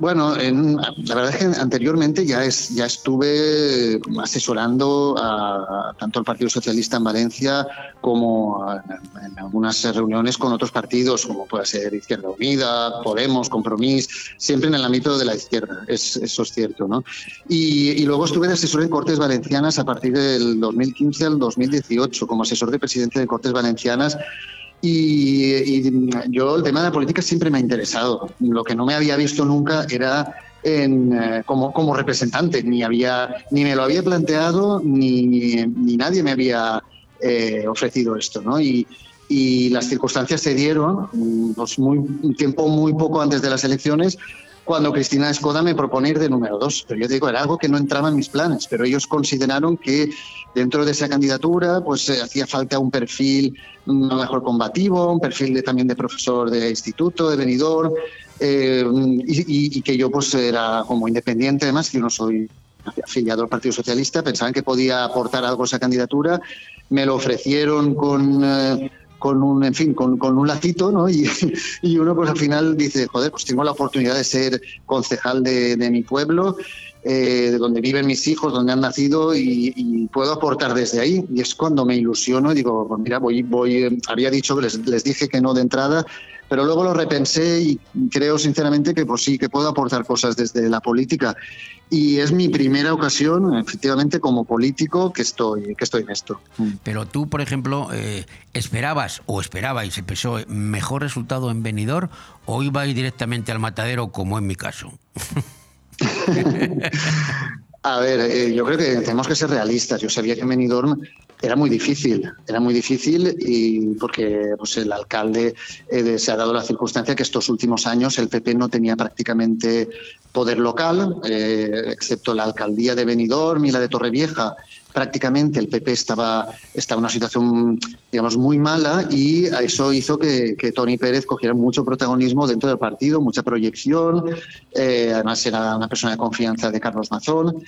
Bueno, en- la verdad es que anteriormente ya, es, ya estuve asesorando a, tanto al Partido Socialista en Valencia como a- en algunas reuniones con otros partidos, como puede ser Izquierda Unida, Podemos, Compromís, siempre en el ámbito de la izquierda, es, eso es cierto. ¿no? Y, y luego estuve de asesor en Cortes Valencianas a partir del 2015 al 2018, como asesor de presidente de Cortes Valencianas y, y yo el tema de la política siempre me ha interesado. Lo que no me había visto nunca era en, eh, como, como representante, ni, había, ni me lo había planteado, ni, ni nadie me había eh, ofrecido esto. ¿no? Y, y las circunstancias se dieron mm, pues muy, un tiempo muy poco antes de las elecciones cuando Cristina Escoda me propone ir de número dos. Pero yo digo, era algo que no entraba en mis planes, pero ellos consideraron que dentro de esa candidatura pues eh, hacía falta un perfil mejor combativo, un perfil de, también de profesor de instituto, de venidor, eh, y, que yo pues era como independiente, además, yo no soy afiliado al Partido Socialista, pensaban que podía aportar algo a esa candidatura, me lo ofrecieron con... eh, con un, en fin, con, con un lacito, ¿no? Y, y uno pues al final dice, joder, pues tengo la oportunidad de ser concejal de, de mi pueblo, eh, de donde viven mis hijos, donde han nacido y, y puedo aportar desde ahí. Y es cuando me ilusiono y digo, pues mira, voy, voy, eh, había dicho que les, les dije que no de entrada, pero luego lo repensé y creo sinceramente que pues sí, que puedo aportar cosas desde la política. Y es mi primera ocasión, efectivamente, como político que estoy, que estoy en esto. Pero tú, por ejemplo, eh, ¿esperabas o esperabais el PSOE mejor resultado en Benidorm o ibais directamente al matadero, como en mi caso? A ver, eh, yo creo que tenemos que ser realistas. Yo sabía que en Benidorm era muy difícil, era muy difícil y porque pues, el alcalde eh, se ha dado la circunstancia que estos últimos años el PP no tenía prácticamente poder local, eh, excepto la alcaldía de Benidorm y la de Torrevieja. Prácticamente el PP estaba, estaba en una situación, digamos, muy mala y eso hizo que, que Tony Pérez cogiera mucho protagonismo dentro del partido, mucha proyección. eh, además, era una persona de confianza de Carlos Mazón.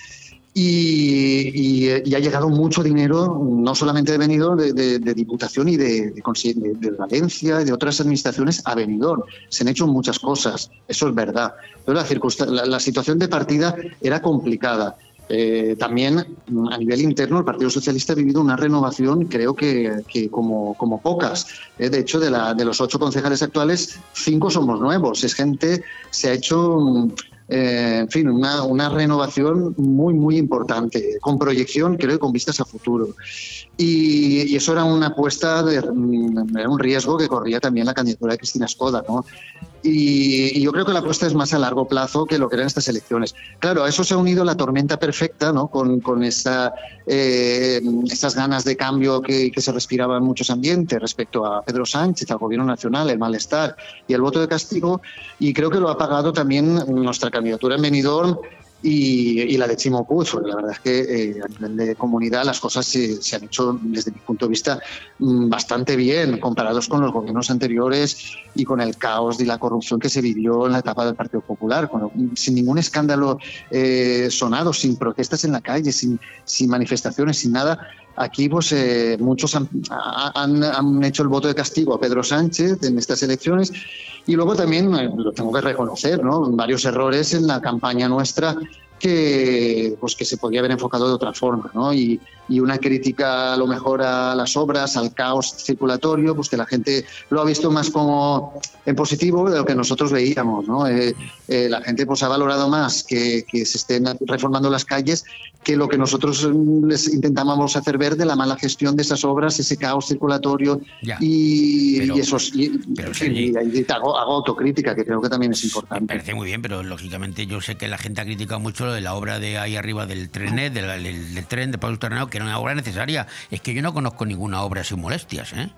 Y, y- y ha llegado mucho dinero, no solamente de Benidorm, de, de- de Diputación y de, de Valencia y de otras administraciones a Benidorm. Se han hecho muchas cosas, eso es verdad. Pero la, la- la situación de partida era complicada. Eh, también a nivel interno el Partido Socialista ha vivido una renovación, creo que, que como, como pocas. Eh, de hecho, de, la- de los ocho concejales actuales, cinco somos nuevos. Es gente, se ha hecho eh, en fin, una, una renovación muy, muy importante, con proyección, creo, con vistas a futuro. Y, y eso era una apuesta, de, mm, era un riesgo que corría también la candidatura de Cristina Skoda, ¿no? Y, y yo creo que la apuesta es más a largo plazo que lo que eran estas elecciones. Claro, a eso se ha unido la tormenta perfecta, ¿no? Con, con esa, eh, esas ganas de cambio que, que se respiraba en muchos ambientes respecto a Pedro Sánchez, al gobierno nacional, el malestar y el voto de castigo. Y creo que lo ha pagado también nuestra candidatura en Benidorm y, y la de Chimo la verdad es que eh, a nivel de comunidad las cosas se, se han hecho desde mi punto de vista mm, bastante bien comparados con los gobiernos anteriores y con el caos y la corrupción que se vivió en la etapa del Partido Popular, sin ningún escándalo eh, sonado, sin protestas en la calle, sin, sin manifestaciones, sin nada. Aquí pues eh, muchos han, han- han hecho el voto de castigo a Pedro Sánchez en estas elecciones y luego también, eh, lo tengo que reconocer, ¿no? varios errores en la campaña nuestra que, pues, que se podía haber enfocado de otra forma. ¿no? Y, y una crítica a lo mejor a las obras, al caos circulatorio, pues que la gente lo ha visto más como en positivo de lo que nosotros veíamos. ¿no? Eh, eh, la gente pues, ha valorado más que, que se estén reformando las calles que lo que nosotros les intentábamos hacer ver de la mala gestión de esas obras, ese caos circulatorio Ya. y, Pero- y esos y, en fin, y- y hago, hago autocrítica que creo que también es importante. parece muy bien, pero lógicamente yo sé que la gente ha criticado mucho lo de la obra de ahí arriba del trenet, del, del- del tren de Pablo Tornado, que era una obra necesaria. Es que yo no conozco ninguna obra sin molestias, ¿eh?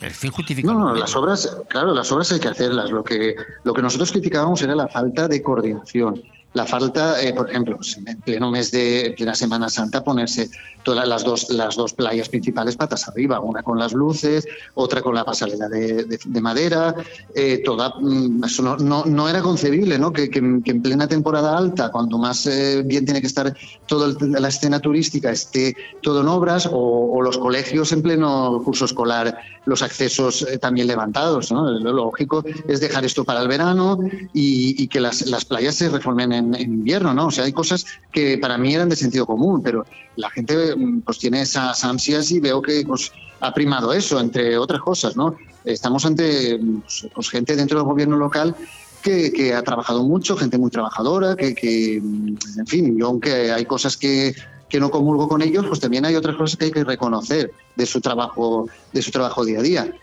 El fin justifica. No, no, las obras, claro, las obras hay que hacerlas. Lo que, lo que nosotros criticábamos era la falta de coordinación. La falta, eh, por ejemplo, pues, en pleno mes de en plena Semana Santa, ponerse todas las dos, las dos playas principales patas arriba, una con las luces, otra con la pasarela de, de- de madera, eh, toda, mm, eso no, no, era concebible, ¿no? Que, en plena temporada alta, cuando más eh, bien tiene que estar toda la escena turística, esté todo en obras, o, los colegios en pleno curso escolar, los accesos eh, también levantados, ¿no? Lo lógico es dejar esto para el verano y, y que las, las playas se reformen en, en invierno, ¿no? O sea, hay cosas que para mí eran de sentido común, pero la gente mm, pues tiene esas ansias y veo que pues, ha primado eso, entre otras cosas, ¿no? Estamos ante pues, pues, gente dentro del gobierno local que, que ha trabajado mucho, gente muy trabajadora, que, que, mm, en fin, yo aunque hay cosas que, que no comulgo con ellos, pues también hay otras cosas que hay que reconocer de su trabajo, de su trabajo día a día.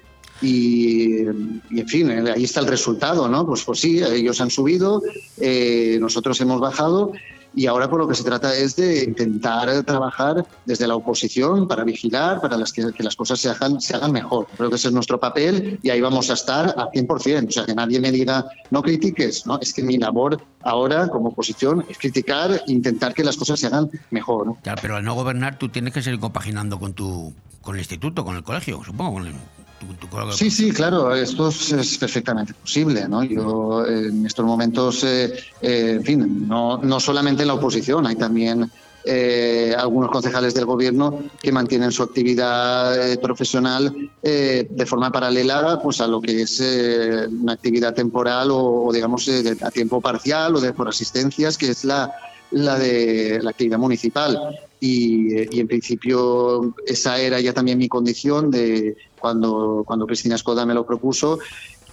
Y, y, en fin, eh, ahí está el resultado, ¿no? Pues, pues sí, ellos han subido, eh, nosotros hemos bajado y ahora por lo que se trata es de intentar trabajar desde la oposición para vigilar, para las que, que las cosas se hagan, se hagan mejor. Creo que ese es nuestro papel y ahí vamos a estar al 100%. O sea, que nadie me diga, no critiques, ¿no? Es que mi labor ahora como oposición es criticar e intentar que las cosas se hagan mejor, ¿no? Claro, pero al no gobernar tú tienes que seguir compaginando con tu con el instituto, con el colegio, supongo. Con el, Sí, sí, claro, esto es, es perfectamente posible. ¿no? Yo eh, en estos momentos, eh, eh, en fin, no, no solamente en la oposición, hay también eh, algunos concejales del gobierno que mantienen su actividad eh, profesional eh, de forma paralela pues, a lo que es una actividad temporal o, o, digamos, de- a tiempo parcial o de por asistencias, que es la, la de la actividad municipal. Y, y en principio esa era ya también mi condición de cuando, cuando Cristina Escoda me lo propuso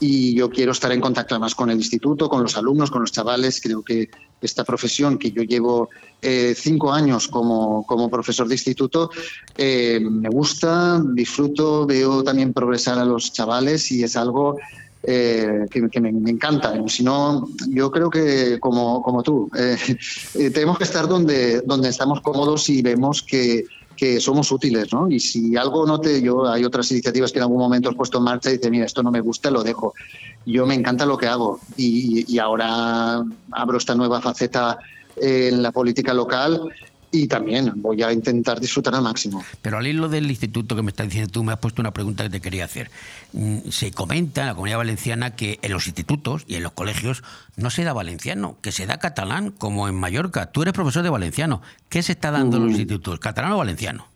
y yo quiero estar en contacto más con el instituto, con los alumnos, con los chavales. Creo que esta profesión que yo llevo eh, cinco años como, como profesor de instituto eh, me gusta, disfruto, veo también progresar a los chavales y es algo eh, que, me, me encanta. Si no, yo creo que como, como tú, eh, eh, tenemos que estar donde, donde estamos cómodos y vemos que, que somos útiles, ¿no? Y si algo no te, yo hay otras iniciativas que en algún momento has puesto en marcha y dices, mira, esto no me gusta, lo dejo. Yo me encanta lo que hago y ahora abro esta nueva faceta en la política local y también voy a intentar disfrutar al máximo. Pero al hilo del instituto que me estás diciendo tú, me has puesto una pregunta que te quería hacer. Mm, Se comenta en la comunidad valenciana que en los institutos y en los colegios no se da valenciano, que se da catalán, como en Mallorca. Tú eres profesor de valenciano. ¿Qué se está dando en los institutos, catalán o valenciano?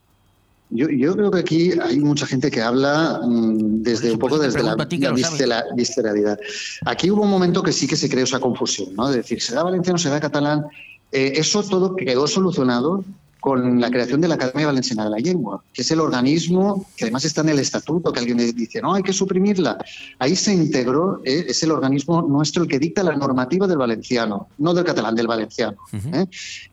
Yo, yo creo que aquí hay mucha gente que habla mm, desde un poco desde la, la visceralidad. Aquí hubo un momento que sí que se creó esa confusión, ¿no? De decir, ¿se da valenciano, se da catalán? Eh, eso todo quedó solucionado con la creación de la Academia Valenciana de la Lengua, que es el organismo que además está en el estatuto, que alguien dice, no, hay que suprimirla. Ahí se integró, eh, es el organismo nuestro el que dicta la normativa del valenciano, no del catalán, del valenciano. ¿eh?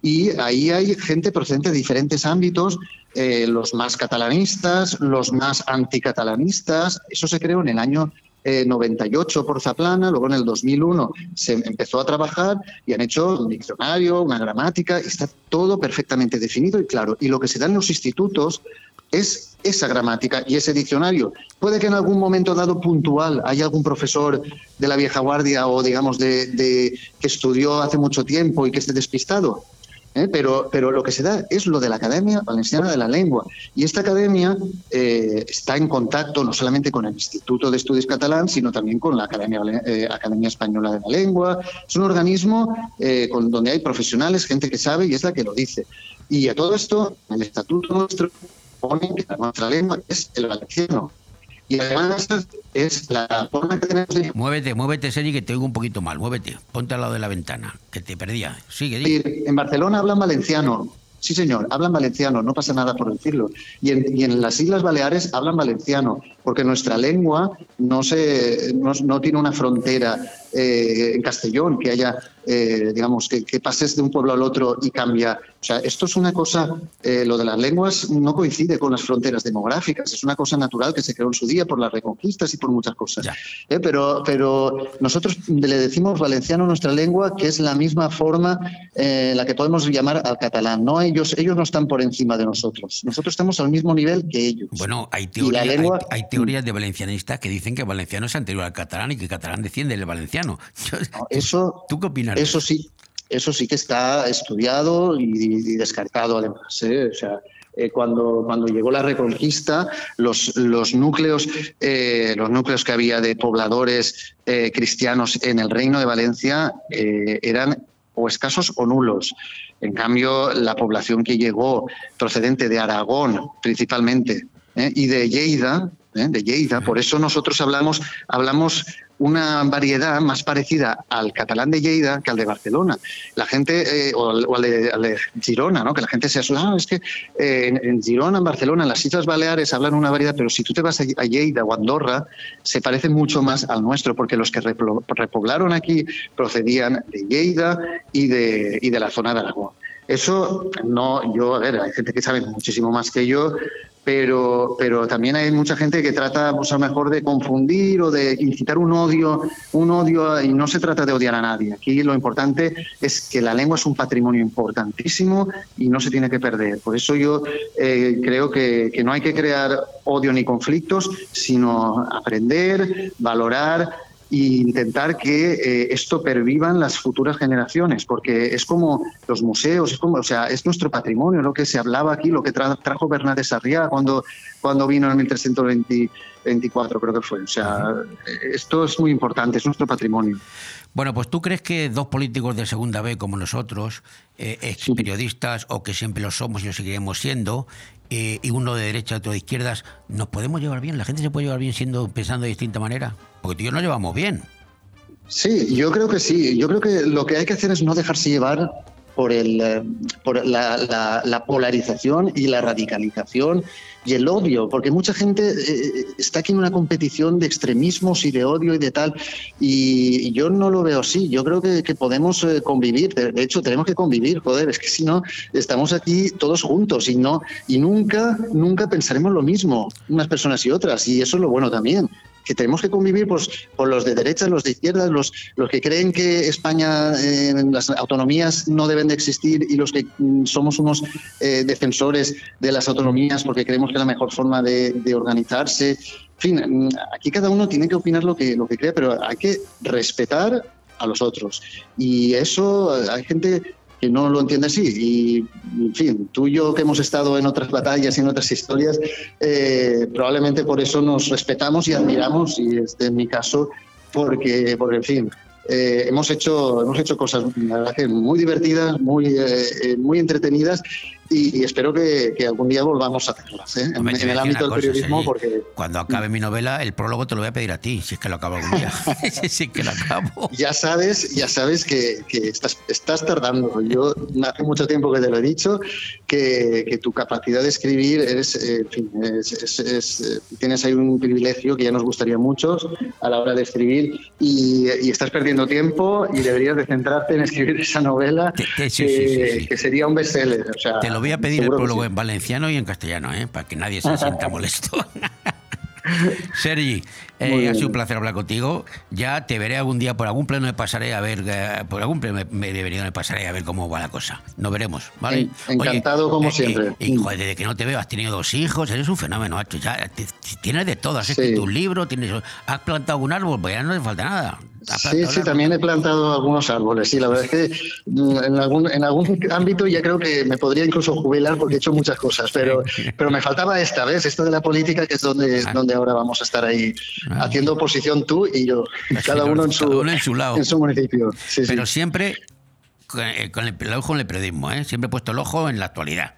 Y ahí hay gente procedente de diferentes ámbitos, eh, los más catalanistas, los más anticatalanistas. Eso se creó en el año eh, 98 por Zaplana, luego en el 2001 se empezó a trabajar y han hecho un diccionario, una gramática, está todo perfectamente definido y claro. Y lo que se da en los institutos es esa gramática y ese diccionario. Puede que en algún momento dado puntual haya algún profesor de la vieja guardia o digamos de, de- que estudió hace mucho tiempo y que esté despistado. ¿Eh? Pero, pero lo que se da es lo de la Academia Valenciana de la Lengua. Y esta academia eh, está en contacto no solamente con el Instituto de Estudios Catalán, sino también con la Academia, eh, Academia Española de la Lengua. Es un organismo eh, con, donde hay profesionales, gente que sabe y es la que lo dice. Y a todo esto, el estatuto nuestro pone que nuestra lengua es el valenciano. Y además es la forma que tenemos Muévete, muévete, Sergi, que te oigo un poquito mal. Muévete, ponte al lado de la ventana, que te perdía. Sigue, decir, en Barcelona hablan valenciano. Sí, señor, hablan valenciano, no pasa nada por decirlo. Y en, y en las Islas Baleares hablan valenciano, porque nuestra lengua no, se, no, no tiene una frontera eh, en Castellón, que haya, eh, digamos, que, que pases de un pueblo al otro y cambia. O sea, esto es una cosa, eh, lo de las lenguas no coincide con las fronteras demográficas, es una cosa natural que se creó en su día por las reconquistas y por muchas cosas. Eh, pero, pero nosotros le decimos valenciano nuestra lengua, que es la misma forma eh, la que podemos llamar al catalán. No ellos, ellos no están por encima de nosotros. Nosotros estamos al mismo nivel que ellos. Bueno, hay, Y teoría- la lengua- hay, hay teorías de valencianistas que dicen que el valenciano es anterior al catalán y que el catalán desciende del valenciano. Yo- eso, ¿Tú qué opinas? de Eso sí, eso sí que está estudiado y, y descartado además. ¿eh? O sea, eh, cuando, cuando llegó la Reconquista, los, los núcleos, eh, los núcleos que había de pobladores cristianos en el Reino de Valencia eran o escasos o nulos. En cambio, la población que llegó procedente de Aragón, principalmente, y de Lleida, de Lleida, por eso nosotros hablamos, hablamos una variedad más parecida al catalán de Lleida que al de Barcelona. La gente, eh, o, al, o al de, al de Girona, ¿no? que la gente se asusta, "Ah, es que eh, en, Girona, en Barcelona, en las Islas Baleares hablan una variedad, pero si tú te vas a, Lleida o Andorra, se parece mucho más al nuestro, porque los que repoblaron aquí procedían de Lleida y de, y de la zona de Aragón. Eso no, yo, a ver, hay gente que sabe muchísimo más que yo, pero, pero también hay mucha gente que trata, pues, a lo mejor de confundir o de incitar un odio, un odio, y no se trata de odiar a nadie. Aquí lo importante es que la lengua es un patrimonio importantísimo y no se tiene que perder. Por eso yo eh, creo que, que no hay que crear odio ni conflictos, sino aprender, valorar e intentar que eh, esto perviva en las futuras generaciones, porque es como los museos, es como, o sea, es nuestro patrimonio, lo que se hablaba aquí, lo que tra- trajo Bernat de Sarriá cuando, cuando vino en 1324, creo que fue. O sea, esto es muy importante, es nuestro patrimonio. Bueno, pues tú crees que dos políticos de segunda B como nosotros, eh, ex periodistas o que siempre lo somos y lo seguiremos siendo, eh, y uno de derecha y otro de izquierdas, ¿nos podemos llevar bien? ¿La gente se puede llevar bien siendo pensando de distinta manera? Porque tú y yo nos llevamos bien. Sí, yo creo que sí. Yo creo que lo que hay que hacer es no dejarse llevar por, el, eh, por la, la- la polarización y la radicalización y el odio, porque mucha gente eh, está aquí en una competición de extremismos y de odio y de tal, y yo no lo veo así. Yo creo que, que podemos eh, convivir. De hecho, tenemos que convivir, joder, es que si no, estamos aquí todos juntos y, no, y nunca, nunca pensaremos lo mismo, unas personas y otras, y eso es lo bueno también que tenemos que convivir pues, con los de derecha, los de izquierda, los, los que creen que España, eh, las autonomías no deben de existir y los que mm, somos unos eh, defensores de las autonomías porque creemos que es la mejor forma de, organizarse. En fin, mm, aquí cada uno tiene que opinar lo que, lo que crea, pero hay que respetar a los otros. Y eso eh, hay gente que no lo entiende así. Y, en fin, tú y yo que hemos estado en otras batallas y en otras historias, eh, probablemente por eso nos respetamos y admiramos, y este en mi caso, porque, porque en fin, eh, hemos, hecho, hemos hecho cosas muy divertidas, muy, eh, muy entretenidas y, y espero que, que algún día volvamos a hacerlas, ¿eh? en, en el ámbito del cosa, periodismo, Sergi. porque Cuando acabe mi novela, el prólogo te lo voy a pedir a ti, si es que lo acabo algún día. si es que lo acabo. ya sabes, ya sabes que, que estás, estás tardando. Yo hace mucho tiempo que te lo he dicho, que, que tu capacidad de escribir es, eh, en fin, es- es- es, eh, tienes ahí un privilegio que ya nos gustaría a muchos a la hora de escribir y, y estás perdiendo tiempo y deberías de centrarte en escribir esa novela sí, que, sí, sí, sí. que sería un bestseller. O sea, Te lo voy a pedir el prólogo sí. en valenciano y en castellano, ¿eh? para que nadie se sienta molesto. Sergi, eh, ha sido un placer hablar contigo. Ya te veré algún día por algún pleno me pasaré a ver, eh, por algún pleno me, debería me pasaré a ver cómo va la cosa. Nos veremos, ¿vale? En- encantado como siempre. Y joder, desde que no te veo has tenido dos hijos, eres un fenómeno, macho. Ya te- tienes de todo, has escrito un libro, tienes, has plantado un árbol, pues ya no te falta nada. Sí, sí, también he plantado algunos árboles. Sí, la verdad es que mm, en algún, en algún ámbito ya creo que me podría incluso jubilar porque he hecho muchas cosas, pero, pero me faltaba esta vez, esto de la política, que es donde, donde ahora vamos a estar ahí haciendo oposición tú y yo, cada uno en su, Cada uno en su lado. en su municipio. Sí, sí. Pero siempre con el, con el ojo en el periodismo, ¿eh? Siempre he puesto el ojo en la actualidad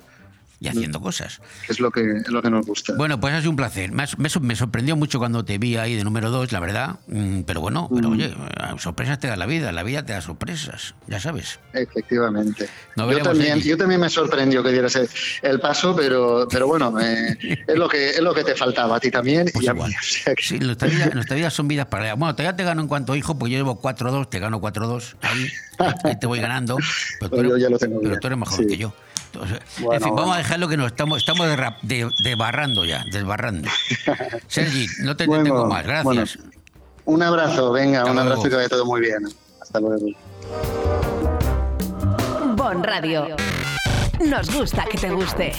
y haciendo cosas. Es lo que, es lo que nos gusta. Bueno, pues ha sido un placer. Me, me sor- me sorprendió mucho cuando te vi ahí de número dos, la verdad. Mm, Pero bueno, pero Mm. oye, eh, sorpresas te da la vida, la vida te da sorpresas, ya sabes. Efectivamente. Nos Yo veremos, también, yo también me sorprendió que dieras el, paso, pero, pero bueno, eh, es, lo que, es lo que te faltaba a ti también y a mí. O sea que- Sí, nuestra vida, nuestra vida son vidas paralelas. Bueno, todavía te gano en cuanto hijo, porque yo llevo 4-2, te gano 4-2. Ahí, ahí te voy ganando. Pero tú Pues yo eres, ya lo tengo pero bien, tú eres mejor sí. que yo. En fin, vamos bueno. a dejarlo que nos estamos, estamos derra- de- desbarrando ya, desbarrando. Sergi, no te Bueno, detengo más, gracias. bueno, un abrazo, venga, Hasta un luego. abrazo y que vaya todo muy bien. Hasta luego. Bon Radio. Nos gusta que te guste.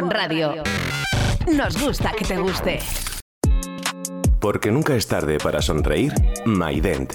Radio. Nos gusta que te guste. Porque nunca es tarde para sonreír, MyDent,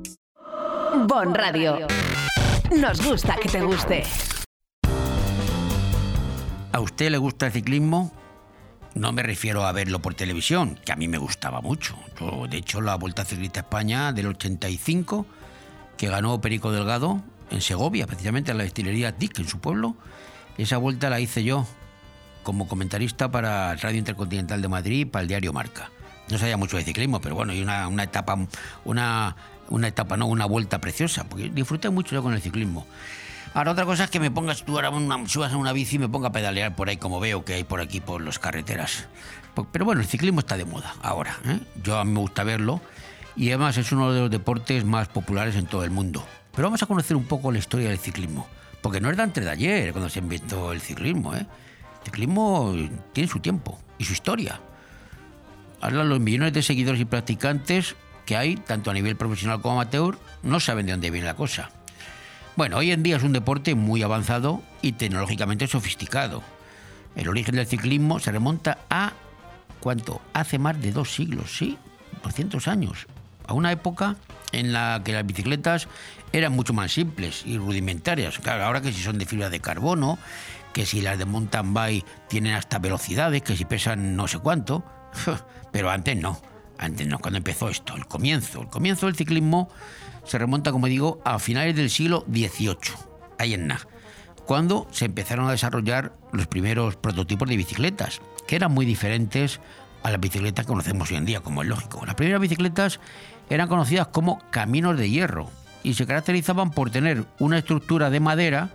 Bon Radio. Nos gusta que te guste. ¿A usted le gusta el ciclismo? No me refiero a verlo por televisión, que a mí me gustaba mucho. Yo, de hecho, la Vuelta Ciclista a España del 85, que ganó Perico Delgado en Segovia, precisamente en la destilería Dick, en su pueblo, esa vuelta la hice yo como comentarista para Radio Intercontinental de Madrid, para el diario Marca. No sabía mucho de ciclismo, pero bueno, y una, una etapa, una, una etapa, no, una vuelta preciosa, porque disfruté mucho yo con el ciclismo. Ahora otra cosa es que me pongas tú ahora una, subas a una bici y me ponga a pedalear por ahí como veo que hay por aquí por las carreteras. Pues, Pero bueno, el ciclismo está de moda ahora. ¿eh? Yo a mí me gusta verlo y además es uno de los deportes más populares en todo el mundo. Pero vamos a conocer un poco la historia del ciclismo, porque no es de antes de ayer cuando se inventó el ciclismo. ¿eh? El ciclismo tiene su tiempo y su historia. Ahora los millones de seguidores y practicantes que hay, tanto a nivel profesional como amateur, no saben de dónde viene la cosa. Bueno, hoy en día es un deporte muy avanzado y tecnológicamente sofisticado. El origen del ciclismo se remonta a, ¿cuánto? Hace más de dos siglos, sí, 200 años. A una época en la que las bicicletas eran mucho más simples y rudimentarias. Claro, ahora que si son de fibra de carbono, que si las de mountain bike tienen hasta velocidades, que si pesan no sé cuánto, pero antes no. Antes no, cuando empezó esto, el comienzo. El comienzo del ciclismo se remonta, como digo, a finales del siglo XVIII, ahí en nada, cuando se empezaron a desarrollar los primeros prototipos de bicicletas, que eran muy diferentes a las bicicletas que conocemos hoy en día, como es lógico. Las primeras bicicletas eran conocidas como caminos de hierro y se caracterizaban por tener una estructura de madera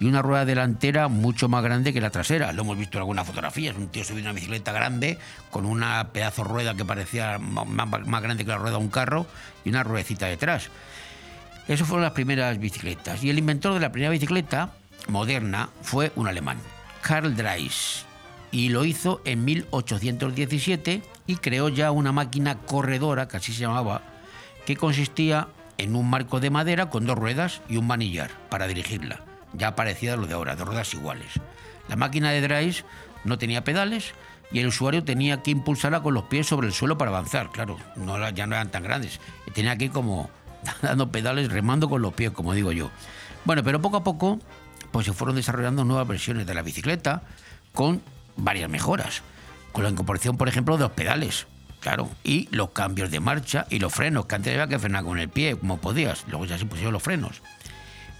y una rueda delantera mucho más grande que la trasera. Lo hemos visto en algunas fotografías. Un tío subiendo una bicicleta grande con una pedazo rueda que parecía más, grande que la rueda de un carro y una ruedecita detrás. Esas fueron las primeras bicicletas. Y el inventor de la primera bicicleta moderna fue un alemán, Karl Dreis. Y lo hizo en 1817 y creó ya una máquina corredora, que se llamaba, que consistía en un marco de madera con dos ruedas y un manillar para dirigirla, ya parecida a lo de ahora, dos ruedas iguales. La máquina de Dreis no tenía pedales y el usuario tenía que impulsarla con los pies sobre el suelo para avanzar, claro, no, ya no eran tan grandes, tenía que ir como dando pedales, remando con los pies, como digo yo. Bueno, pero poco a poco pues se fueron desarrollando nuevas versiones de la bicicleta con varias mejoras, con la incorporación, por ejemplo, de los pedales, claro, y los cambios de marcha y los frenos, que antes había que frenar con el pie, como podías, luego ya se pusieron los frenos.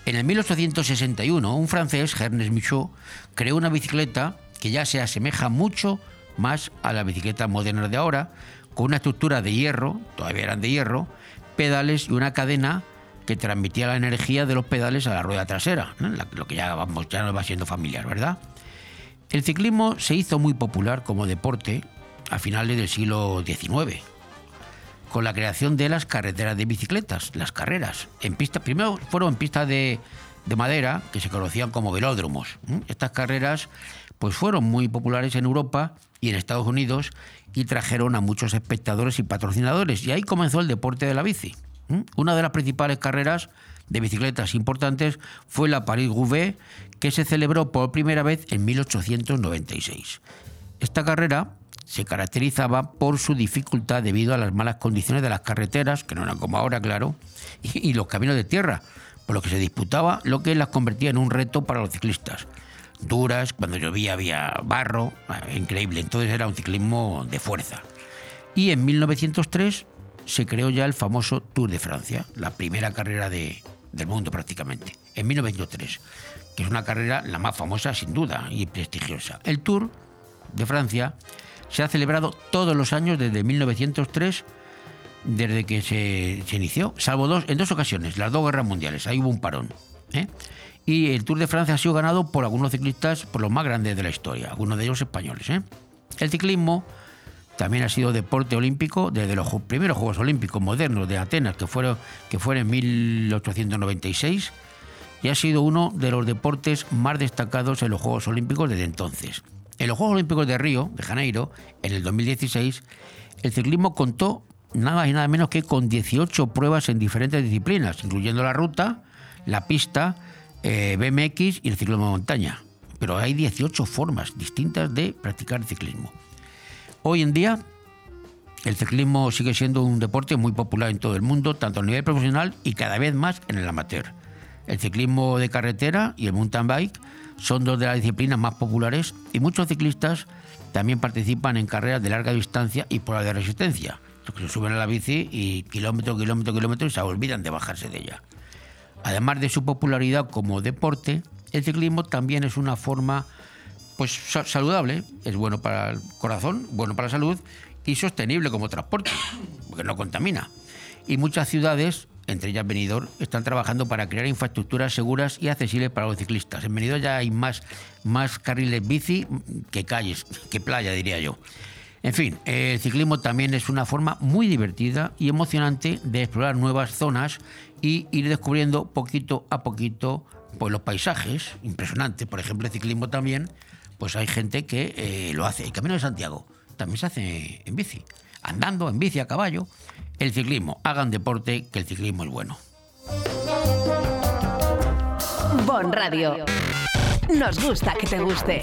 En el 1861, un francés, Ernest Michaud, creó una bicicleta que ya se asemeja mucho más a las bicicletas modernas de ahora, con una estructura de hierro, todavía eran de hierro, pedales y una cadena que transmitía la energía de los pedales a la rueda trasera, lo que ya, vamos, ya nos va siendo familiar, ¿verdad? El ciclismo se hizo muy popular como deporte a finales del siglo XIX, con la creación de las carreteras de bicicletas, las carreras. En pistas, primero fueron pistas de, de madera, que se conocían como velódromos. Estas carreras pues fueron muy populares en Europa y en Estados Unidos y trajeron a muchos espectadores y patrocinadores. Y ahí comenzó el deporte de la bici. Una de las principales carreras de bicicletas importantes fue la Paris-Roubaix, que se celebró por primera vez en 1896. Esta carrera se caracterizaba por su dificultad debido a las malas condiciones de las carreteras, que no eran como ahora, claro, y, los caminos de tierra, por lo que se disputaba lo que las convertía en un reto para los ciclistas. Duras, cuando llovía había barro, eh, increíble, entonces era un ciclismo de fuerza. Y en 1903 se creó ya el famoso Tour de Francia, la primera carrera de- del mundo prácticamente, en 1903, que es una carrera la más famosa sin duda y prestigiosa. El Tour de Francia se ha celebrado todos los años desde 1903, desde que se, inició, salvo dos, en dos ocasiones, las dos guerras mundiales, ahí hubo un parón. ¿eh? Y el Tour de Francia ha sido ganado por algunos ciclistas, por los más grandes de la historia, algunos de ellos españoles. ¿eh? El ciclismo también ha sido deporte olímpico desde los primeros Juegos Olímpicos modernos de Atenas, que fueron, que fueron en 1896, y ha sido uno de los deportes más destacados en los Juegos Olímpicos desde entonces. En los Juegos Olímpicos de Río, de Janeiro, en el 2016, el ciclismo contó nada y nada menos que con 18 pruebas en diferentes disciplinas, incluyendo la ruta, la pista, eh, BMX y el ciclismo de montaña. Pero hay 18 formas distintas de practicar el ciclismo. Hoy en día, el ciclismo sigue siendo un deporte muy popular en todo el mundo, tanto a nivel profesional y cada vez más en el amateur. El ciclismo de carretera y el mountain bike son dos de las disciplinas más populares y muchos ciclistas también participan en carreras de larga distancia y pruebas de resistencia. Que se suben a la bici y kilómetro, kilómetro, kilómetro y se olvidan de bajarse de ella. Además de su popularidad como deporte, el ciclismo también es una forma pues sa- saludable, es bueno para el corazón, bueno para la salud y sostenible como transporte, porque no contamina. Y muchas ciudades, entre ellas Benidorm, están trabajando para crear infraestructuras seguras y accesibles para los ciclistas. En Benidorm ya hay más, más carriles bici que calles, que playa, diría yo. En fin, el ciclismo también es una forma muy divertida y emocionante de explorar nuevas zonas y ir descubriendo poquito a poquito pues, los paisajes. Impresionante. Por ejemplo, el ciclismo también, pues hay gente que eh, lo hace. El Camino de Santiago también se hace en bici. Andando, en bici, a caballo. El ciclismo. Hagan deporte, que el ciclismo es bueno. Bon Radio. Nos gusta que te guste.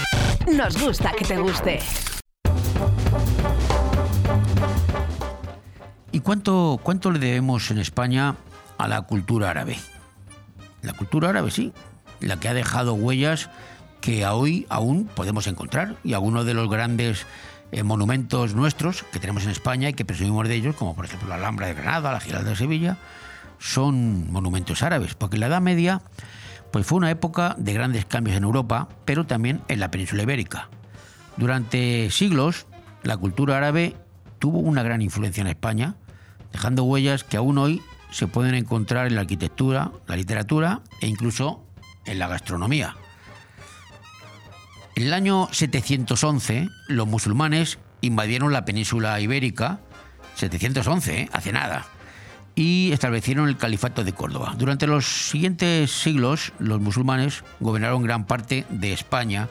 Nos gusta que te guste. ¿Y cuánto, cuánto le debemos en España a la cultura árabe? La cultura árabe, sí, la que ha dejado huellas que hoy aún podemos encontrar y algunos de los grandes eh, monumentos nuestros que tenemos en España y que presumimos de ellos, como por ejemplo la Alhambra de Granada, la Giralda de Sevilla, son monumentos árabes, porque en la Edad Media pues fue una época de grandes cambios en Europa, pero también en la península ibérica. Durante siglos, la cultura árabe tuvo una gran influencia en España, dejando huellas que aún hoy se pueden encontrar en la arquitectura, la literatura e incluso en la gastronomía. En el año 711, los musulmanes invadieron la península ibérica, 711, ¿eh? hace nada, y establecieron el califato de Córdoba. Durante los siguientes siglos, los musulmanes gobernaron gran parte de España,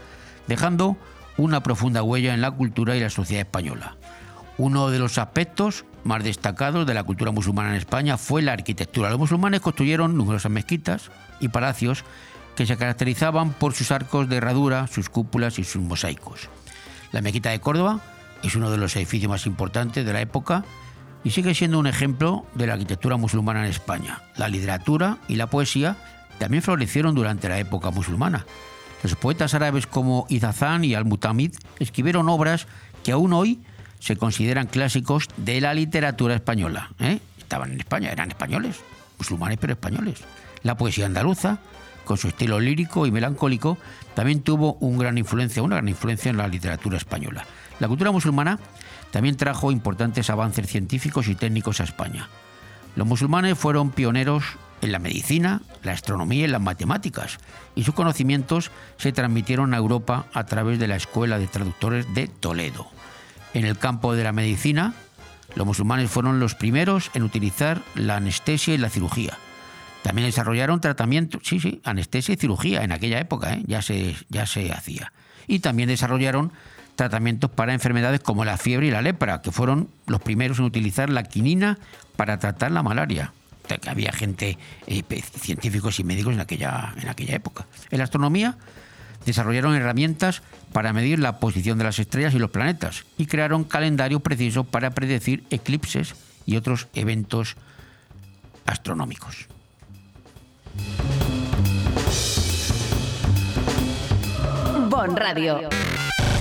dejando una profunda huella en la cultura y la sociedad española. Uno de los aspectos más destacados de la cultura musulmana en España fue la arquitectura. Los musulmanes construyeron numerosas mezquitas y palacios que se caracterizaban por sus arcos de herradura, sus cúpulas y sus mosaicos. La mezquita de Córdoba es uno de los edificios más importantes de la época y sigue siendo un ejemplo de la arquitectura musulmana en España. La literatura y la poesía también florecieron durante la época musulmana. Los poetas árabes como Izazán y Al-Mutamid escribieron obras que aún hoy se consideran clásicos de la literatura española. ¿eh? Estaban en España, eran españoles, musulmanes pero españoles. La poesía andaluza, con su estilo lírico y melancólico, también tuvo gran influencia, una gran influencia en la literatura española. La cultura musulmana también trajo importantes avances científicos y técnicos a España. Los musulmanes fueron pioneros en la medicina, la astronomía y las matemáticas, y sus conocimientos se transmitieron a Europa a través de la Escuela de Traductores de Toledo. En el campo de la medicina, los musulmanes fueron los primeros en utilizar la anestesia y la cirugía. También desarrollaron tratamientos, sí, sí, anestesia y cirugía en aquella época, ¿eh? ya, se, ya se hacía. Y también desarrollaron tratamientos para enfermedades como la fiebre y la lepra, que fueron los primeros en utilizar la quinina para tratar la malaria. Que había gente, eh, científicos y médicos en aquella, en aquella época. En la astronomía desarrollaron herramientas para medir la posición de las estrellas y los planetas y crearon calendarios precisos para predecir eclipses y otros eventos astronómicos. Bon Radio.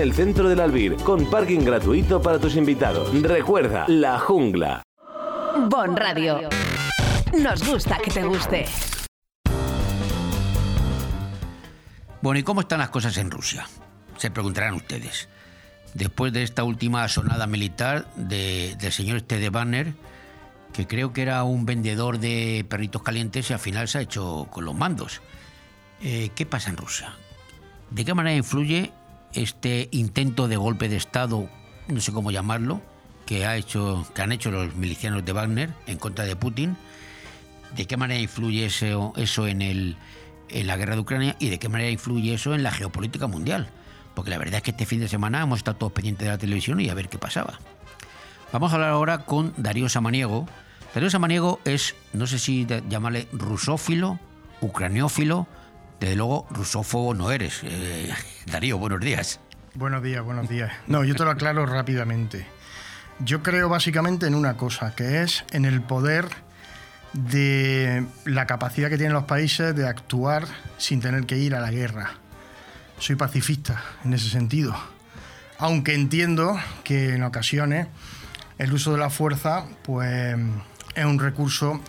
el centro del Albir, con parking gratuito para tus invitados. Recuerda, La Jungla. Bon Radio. Nos gusta que te guste. Bueno, ¿y cómo están las cosas en Rusia? Se preguntarán ustedes. Después de esta última sonada militar de- del señor este de Banner, que creo que era un vendedor de perritos calientes y al final se ha hecho con los mandos. Eh, ¿Qué pasa en Rusia? ¿De qué manera influye este intento de golpe de Estado, no sé cómo llamarlo, que, ha hecho, que han hecho los milicianos de Wagner en contra de Putin? ¿De qué manera influye eso, en, el, en la guerra de Ucrania y de qué manera influye eso en la geopolítica mundial? Porque la verdad es que este fin de semana hemos estado todos pendientes de la televisión y a ver qué pasaba. Vamos a hablar ahora con Darío Samaniego. Darío Samaniego es, no sé si llamarle rusófilo, ucraniófilo, desde luego rusófobo no eres. Eh, Darío, buenos días. Buenos días, buenos días. No, yo te lo aclaro rápidamente. Yo creo básicamente en una cosa, que es en el poder de la capacidad que tienen los países de actuar sin tener que ir a la guerra. Soy pacifista en ese sentido. Aunque entiendo que en ocasiones el uso de la fuerza pues, es un recurso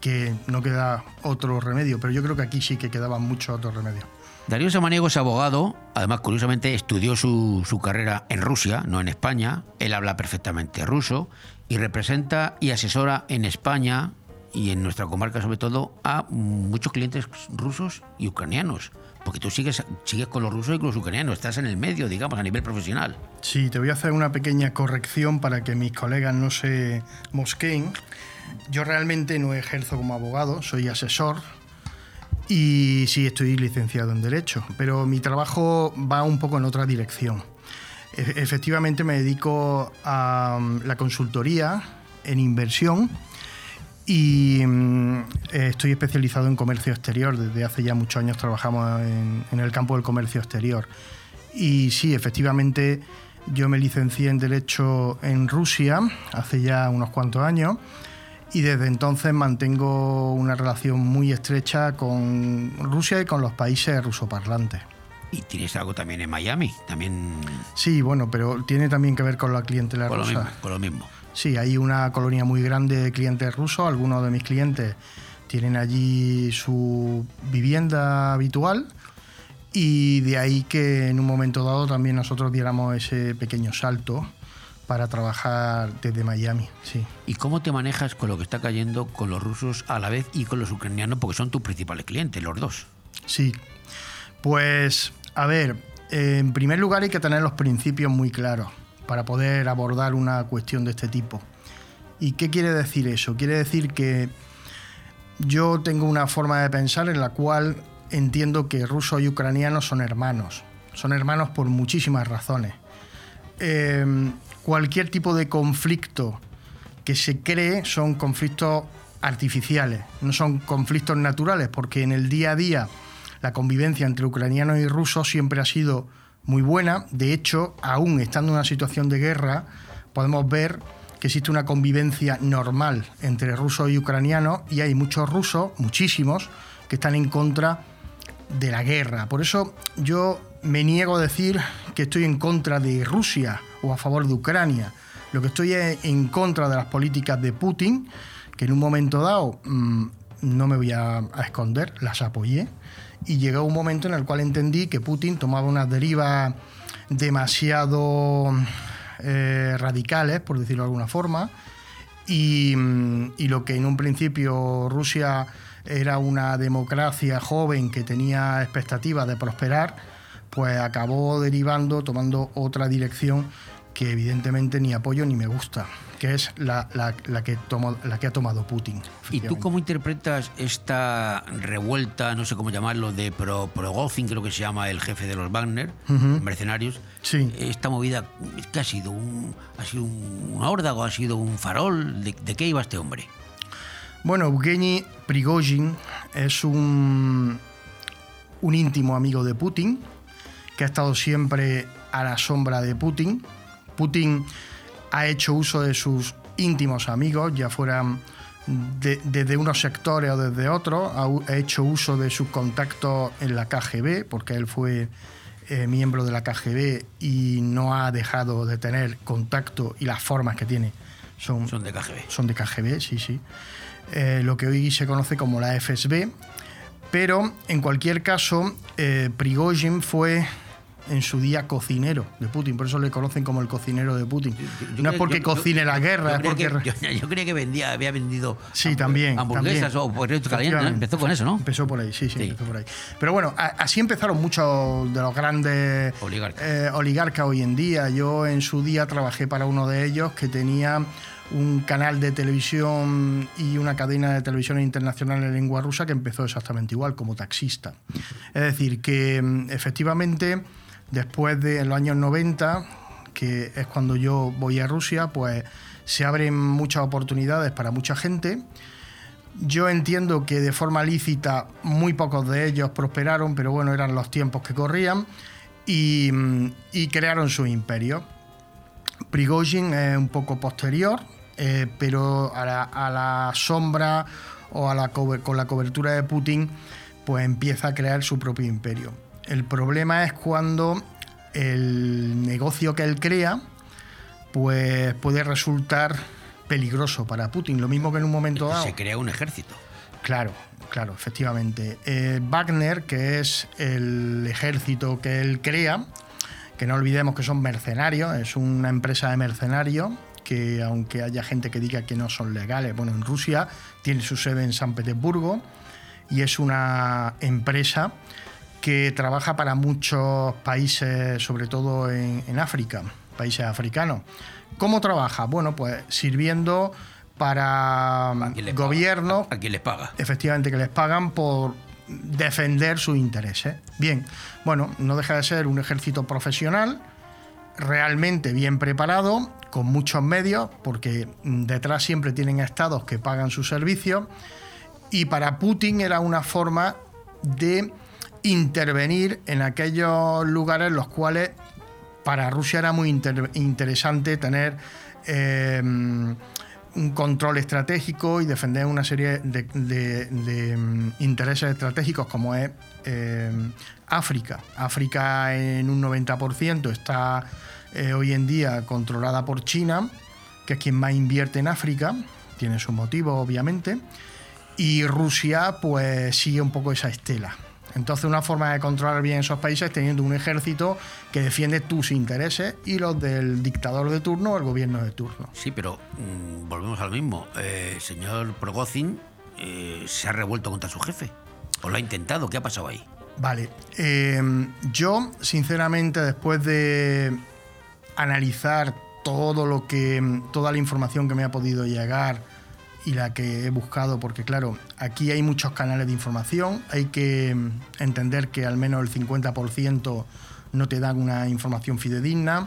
que no queda otro remedio, pero yo creo que aquí sí que quedaban muchos otros remedios. Darío Samaniego es abogado, además curiosamente estudió su, su carrera en Rusia, no en España. Él habla perfectamente ruso y representa y asesora en España y en nuestra comarca sobre todo a muchos clientes rusos y ucranianos. Porque tú sigues, sigues con los rusos y con los ucranianos, estás en el medio, digamos, a nivel profesional. Sí, te voy a hacer una pequeña corrección para que mis colegas no se mosqueen. Yo realmente no ejerzo como abogado, soy asesor y sí estoy licenciado en Derecho, pero mi trabajo va un poco en otra dirección. E- Efectivamente me dedico a mm, la consultoría en inversión y mm, estoy especializado en comercio exterior. Desde hace ya muchos años trabajamos en, en el campo del comercio exterior. Y sí, efectivamente, yo me licencié en Derecho en Rusia hace ya unos cuantos años y desde entonces mantengo una relación muy estrecha con Rusia y con los países rusoparlantes. Y tienes algo también en Miami, también Sí, bueno, pero tiene también que ver con la clientela con lo, rusa. mismo, con lo mismo. Sí, hay una colonia muy grande de clientes rusos. Algunos de mis clientes tienen allí su vivienda habitual y de ahí que en un momento dado también nosotros diéramos ese pequeño salto para trabajar desde Miami. Sí. ¿Y cómo te manejas con lo que está cayendo con los rusos a la vez y con los ucranianos? Porque son tus principales clientes, los dos. Sí. Pues, a ver, en primer lugar hay que tener los principios muy claros para poder abordar una cuestión de este tipo. ¿Y qué quiere decir eso? Quiere decir que yo tengo una forma de pensar en la cual entiendo que rusos y ucranianos son hermanos. Son hermanos por muchísimas razones. Eh, cualquier tipo de conflicto que se cree son conflictos artificiales, no son conflictos naturales, porque en el día a día la convivencia entre ucranianos y rusos siempre ha sido muy buena. De hecho, aún estando en una situación de guerra, podemos ver que existe una convivencia normal entre rusos y ucranianos y hay muchos rusos, muchísimos, que están en contra de la guerra. Por eso yo me niego a decir que estoy en contra de Rusia o a favor de Ucrania. Lo que estoy es en contra de las políticas de Putin, que en un momento dado, mmm, no me voy a, esconder, las apoyé y llegó un momento en el cual entendí que Putin tomaba unas derivas demasiado eh, radicales, por decirlo de alguna forma, mm, y lo que en un principio Rusia era una democracia joven que tenía expectativas de prosperar, pues acabó derivando, tomando otra dirección que evidentemente ni apoyo ni me gusta, que es la, la- la que, la que ha tomado Putin. ¿Y tú cómo interpretas esta revuelta, no sé cómo llamarlo, de Pro, Progozhin, creo que se llama el jefe de los Wagner, mercenarios? Sí. Esta movida, ¿qué ha sido? Un, ¿Ha sido un, un órdago? ¿Ha sido un farol? ¿De, de qué iba este hombre? Bueno, Evgeny Prigozhin es un, un íntimo amigo de Putin, que ha estado siempre a la sombra de Putin. Putin ha hecho uso de sus íntimos amigos, ya fueran de- desde unos sectores o desde otros, ha, hecho uso de sus contactos en la KGB, porque él fue eh, miembro de la KGB y no ha dejado de tener contacto y las formas que tiene son, Son de KGB. son de KGB, sí, sí. Eh, lo que hoy se conoce como la FSB. Pero en cualquier caso, eh, Prigozhin fue en su día cocinero de Putin, por eso le conocen como el cocinero de Putin. Yo no es porque yo- cocine la guerra, yo es porque... que- yo, creía que vendía, había vendido Sí, también. hamburguesas también. o ¿no? Efectivamente. Empezó con eso, ¿no? Empezó por ahí, sí, sí, empezó por ahí. Pero bueno, a- así empezaron muchos de los grandes Oligarcas. eh, oligarcas hoy en día. Yo en su día trabajé para uno de ellos que tenía un canal de televisión y una cadena de televisión internacional en lengua rusa que empezó exactamente igual, como taxista. Es decir, que mm, efectivamente después de en los años 90, que es cuando yo voy a Rusia, pues se abren muchas oportunidades para mucha gente. Yo entiendo que de forma lícita muy pocos de ellos prosperaron, pero bueno, eran los tiempos que corrían y, mm, crearon su imperio. Prigozhin es un poco posterior, eh, pero a la, sombra o a la con la cobertura de Putin, pues empieza a crear su propio imperio. El problema es cuando el negocio que él crea, pues puede resultar peligroso para Putin. Lo mismo que en un momento dado. Se crea un ejército. Claro, claro, efectivamente. Eh, Wagner, que es el ejército que él crea, que no olvidemos que son mercenarios, es una empresa de mercenarios que aunque haya gente que diga que no son legales, bueno, en Rusia tiene su sede en San Petersburgo y es una empresa que trabaja para muchos países, sobre todo en, en África, países africanos. ¿Cómo trabaja? Bueno, pues sirviendo para gobiernos ¿A quién les paga? efectivamente que les pagan por defender sus intereses. Bien, bueno, no deja de ser un ejército profesional, realmente bien preparado, con muchos medios, porque detrás siempre tienen estados que pagan sus servicios, y para Putin era una forma de intervenir en aquellos lugares en los cuales para Rusia era muy inter- interesante tener eh, un control estratégico y defender una serie de, mm, intereses estratégicos como es eh, África. África en un 90% está eh, hoy en día controlada por China, que es quien más invierte en África, tiene sus motivos obviamente, y Rusia pues sigue un poco esa estela. Entonces una forma de controlar bien esos países es teniendo un ejército que defiende tus intereses y los del dictador de turno o el gobierno de turno. Sí, pero mm, volvemos a lo mismo. Eh, el señor Progozhin eh, se ha revuelto contra su jefe. ¿O lo ha intentado? ¿Qué ha pasado ahí? Vale, eh, yo sinceramente después de analizar todo lo que, toda la información que me ha podido llegar y la que he buscado, porque claro, aquí hay muchos canales de información, hay que mm, entender que al menos el 50% no te dan una información fidedigna.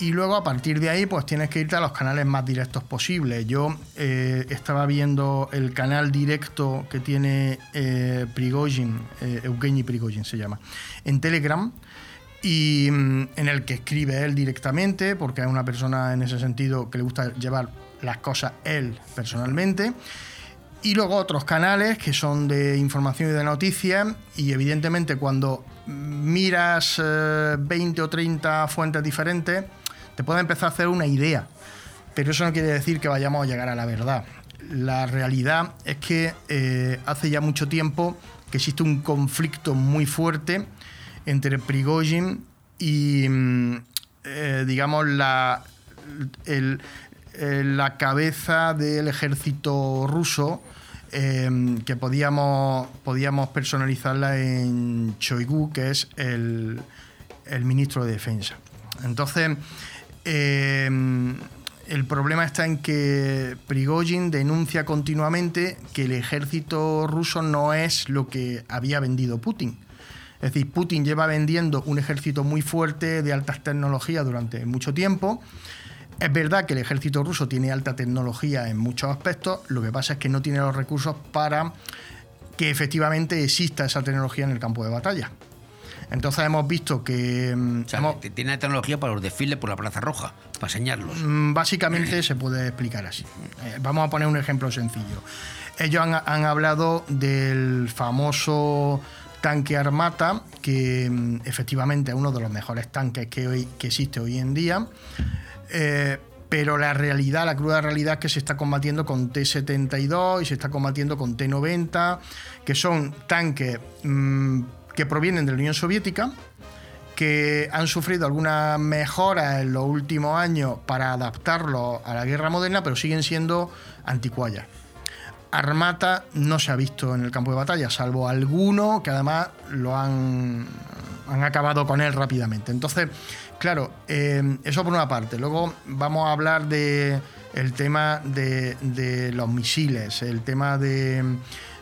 Y luego a partir de ahí, pues tienes que irte a los canales más directos posibles. Yo eh, estaba viendo el canal directo que tiene eh, eh, Evgeny Prigozhin se llama, en Telegram, y mm, en el que escribe él directamente, porque es una persona en ese sentido que le gusta llevar las cosas él personalmente. Y luego otros canales que son de información y de noticias. Y evidentemente cuando miras eh, 20 o 30 fuentes diferentes, te puede empezar a hacer una idea. Pero eso no quiere decir que vayamos a llegar a la verdad. La realidad es que eh, hace ya mucho tiempo que existe un conflicto muy fuerte entre Prigozhin y, mm, eh, digamos, la, el- la cabeza del ejército ruso, eh, que podíamos, podíamos personalizarla en Choigu, que es el, el ministro de Defensa. Entonces, eh, el problema está en que Prigozhin denuncia continuamente que el ejército ruso no es lo que había vendido Putin. Es decir, Putin lleva vendiendo un ejército muy fuerte de altas tecnologías durante mucho tiempo. Es verdad que el ejército ruso tiene alta tecnología en muchos aspectos, lo que pasa es que no tiene los recursos para que efectivamente exista esa tecnología en el campo de batalla. Entonces hemos visto que mm, O sea, hemos- tiene tecnología para los desfiles por la Plaza Roja, para enseñarlos. Mm, Básicamente se puede explicar así. Eh, vamos a poner un ejemplo sencillo. Ellos han, han hablado del famoso tanque Armata, que mm, efectivamente es uno de los mejores tanques que, hoy, que existe hoy en día. Eh, pero la realidad, la cruda realidad es que se está combatiendo con T-72 y se está combatiendo con T-90, que son tanques mm, que provienen de la Unión Soviética, que han sufrido algunas mejoras en los últimos años para adaptarlo a la guerra moderna, pero siguen siendo anticuallas. Armata no se ha visto en el campo de batalla, salvo alguno que además lo han, han acabado con él rápidamente. Entonces, claro, eh, eso por una parte. Luego vamos a hablar de el tema de, los misiles, el tema de,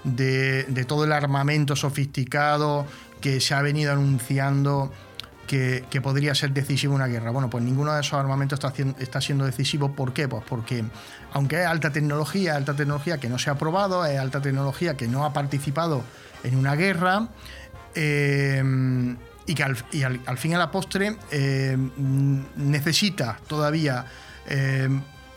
de- todo el armamento sofisticado que se ha venido anunciando que, podría ser decisivo una guerra. Bueno, pues ninguno de esos armamentos está, siendo decisivo. ¿Por qué? Pues porque, aunque es alta tecnología, alta tecnología que no se ha probado, es alta tecnología que no ha participado en una guerra, eh, y que al, y al- al fin y a la postre eh, mm, necesita todavía eh,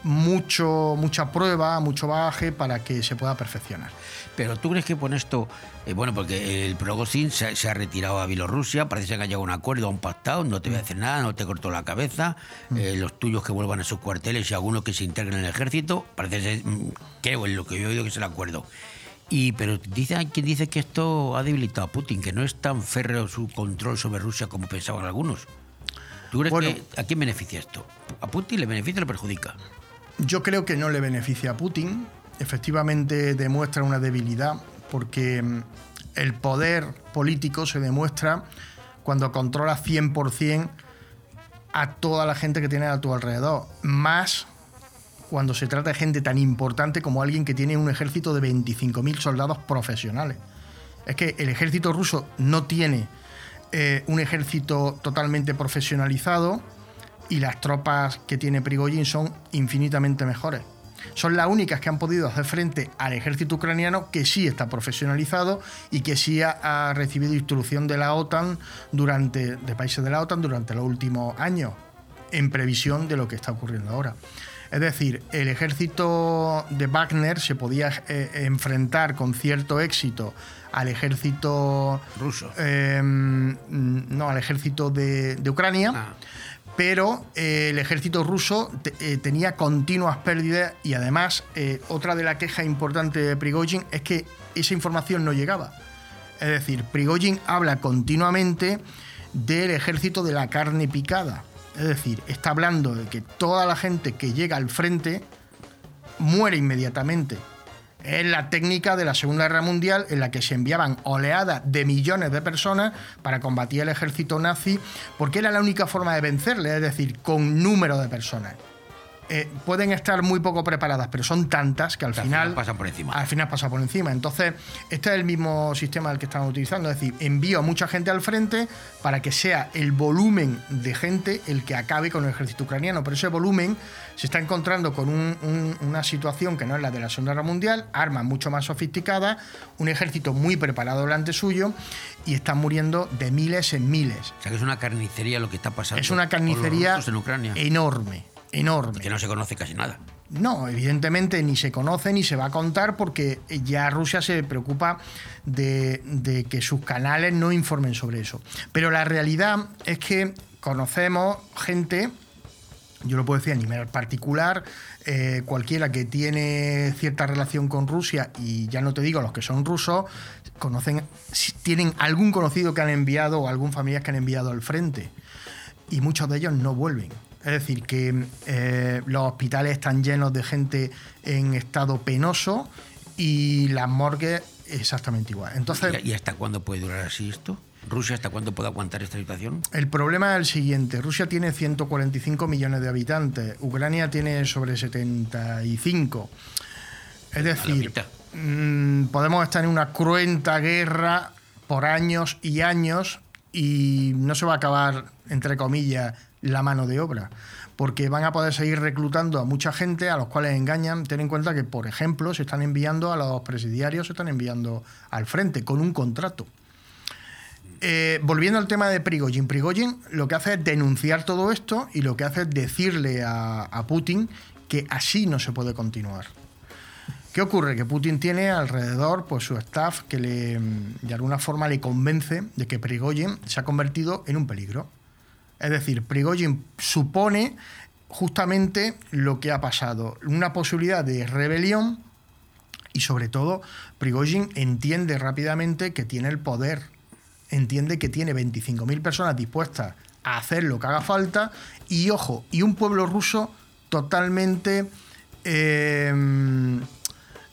mucho, mucha prueba, mucho bagaje para que se pueda perfeccionar. Pero tú crees que con esto, eh, bueno, porque el Progozhin se, se ha retirado a Bielorrusia, parece que ha llegado a un acuerdo, a un pactado, no te voy a hacer nada, no te corto la cabeza, eh, los tuyos que vuelvan a sus cuarteles y algunos que se integren en el ejército, parece ser, mm, creo en lo que yo he oído que es el acuerdo. Y, pero dice, hay quien dice que esto ha debilitado a Putin, que no es tan férreo su control sobre Rusia como pensaban algunos. ¿Tú crees Bueno. que a quién beneficia esto? ¿A Putin le beneficia o le perjudica? Yo creo que no le beneficia a Putin. Efectivamente demuestra una debilidad porque mm, el poder político se demuestra cuando controla 100% a toda la gente que tiene a tu alrededor. Más cuando se trata de gente tan importante como alguien que tiene un ejército de 25.000 soldados profesionales. Es que el ejército ruso no tiene eh, un ejército totalmente profesionalizado y las tropas que tiene Prigozhin son infinitamente mejores. Son las únicas que han podido hacer frente al ejército ucraniano que sí está profesionalizado y que sí ha, ha recibido instrucción de la OTAN durante de países de la OTAN durante los últimos años en previsión de lo que está ocurriendo ahora. Es decir, el ejército de Wagner se podía eh, enfrentar con cierto éxito al ejército ruso. no, al ejército de, de Ucrania. Pero eh, el ejército ruso te- eh, tenía continuas pérdidas y además otra de las quejas importantes de Prigozhin es que esa información no llegaba. Es decir, Prigozhin habla continuamente del ejército de la carne picada. Es decir, está hablando de que toda la gente que llega al frente muere inmediatamente. Es la técnica de la Segunda Guerra Mundial en la que se enviaban oleadas de millones de personas para combatir el ejército nazi, porque era la única forma de vencerle, es decir, con número de personas. Eh, pueden estar muy poco preparadas, pero son tantas que al Que al final, pasan por encima. Al final pasa por encima. Entonces, este es el mismo sistema del que estamos utilizando. Es decir, envío a mucha gente al frente para que sea el volumen de gente el que acabe con el ejército ucraniano. Pero ese volumen se está encontrando con un- un- una situación que no es la de la Segunda Guerra Mundial, armas mucho más sofisticadas, un ejército muy preparado delante suyo y están muriendo de miles en miles. O sea que es una carnicería lo que está pasando. Es una carnicería rusos en Ucrania. enorme, enorme. Que no se conoce casi nada. No, evidentemente ni se conoce ni se va a contar porque ya Rusia se preocupa de, de que sus canales no informen sobre eso. Pero la realidad es que conocemos gente, yo lo puedo decir a nivel particular, eh, cualquiera que tiene cierta relación con Rusia, y ya no te digo los que son rusos, conocen, tienen algún conocido que han enviado o algún familiar que han enviado al frente. Y muchos de ellos no vuelven. Es decir, que eh, los hospitales están llenos de gente en estado penoso y las morgues exactamente igual. Entonces, ¿Y hasta cuándo puede durar así esto? ¿Rusia hasta cuándo puede aguantar esta situación? El problema es el siguiente. Rusia tiene 145 millones de habitantes. Ucrania tiene sobre 75. Es decir, mm, podemos estar en una cruenta guerra por años y años y no se va a acabar, entre comillas, la mano de obra. Porque van a poder seguir reclutando a mucha gente a los cuales engañan. Ten en cuenta que, por ejemplo, se están enviando a los presidiarios, se están enviando al frente con un contrato. Eh, volviendo al tema de Prigozhin, Prigozhin lo que hace es denunciar todo esto y lo que hace es decirle a, Putin que así no se puede continuar. ¿Qué ocurre? Que Putin tiene alrededor pues, su staff que le, de alguna forma le convence de que Prigozhin se ha convertido en un peligro. Es decir, Prigozhin supone justamente lo que ha pasado, una posibilidad de rebelión y sobre todo Prigozhin entiende rápidamente que tiene el poder, entiende que tiene 25.000 personas dispuestas a hacer lo que haga falta y ojo, y un pueblo ruso totalmente eh,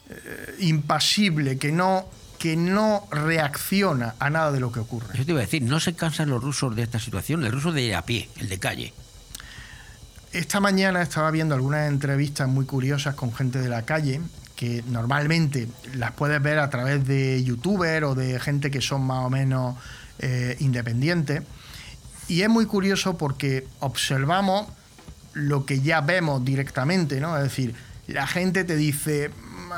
eh, impasible, que no, que no reacciona a nada de lo que ocurre. Eso te iba a decir, no se cansan los rusos de esta situación, el ruso de a pie, el de calle. Esta mañana estaba viendo algunas entrevistas muy curiosas con gente de la calle que normalmente las puedes ver a través de youtubers o de gente que son más o menos eh, independientes. Y es muy curioso porque observamos lo que ya vemos directamente, ¿no? Es decir, la gente te dice,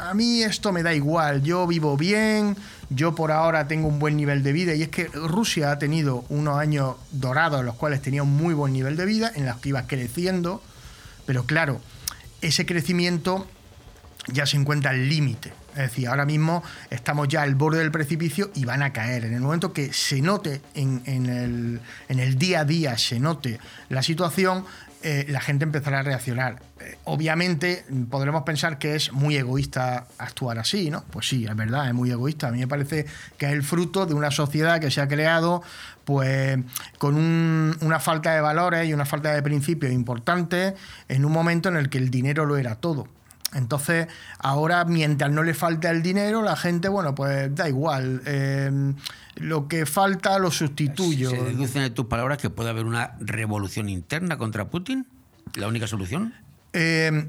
a mí esto me da igual, yo vivo bien, yo por ahora tengo un buen nivel de vida. Y es que Rusia ha tenido unos años dorados en los cuales tenía un muy buen nivel de vida, en los que iba creciendo, pero claro, ese crecimiento ya se encuentra al límite. Es decir, ahora mismo estamos ya al borde del precipicio y van a caer. En el momento que se note en, el, en el día a día, se note la situación, eh, la gente empezará a reaccionar. Eh, obviamente podremos pensar que es muy egoísta actuar así, ¿no? Pues sí, es verdad, es muy egoísta. A mí me parece que es el fruto de una sociedad que se ha creado pues con un- una falta de valores y una falta de principios importantes en un momento en el que el dinero lo era todo. Entonces, ahora, mientras no le falta el dinero, la gente, bueno, pues da igual. eh, lo que falta lo sustituyo. ¿Se deducen de tus palabras que puede haber una revolución interna contra Putin? ¿La única solución? Eh,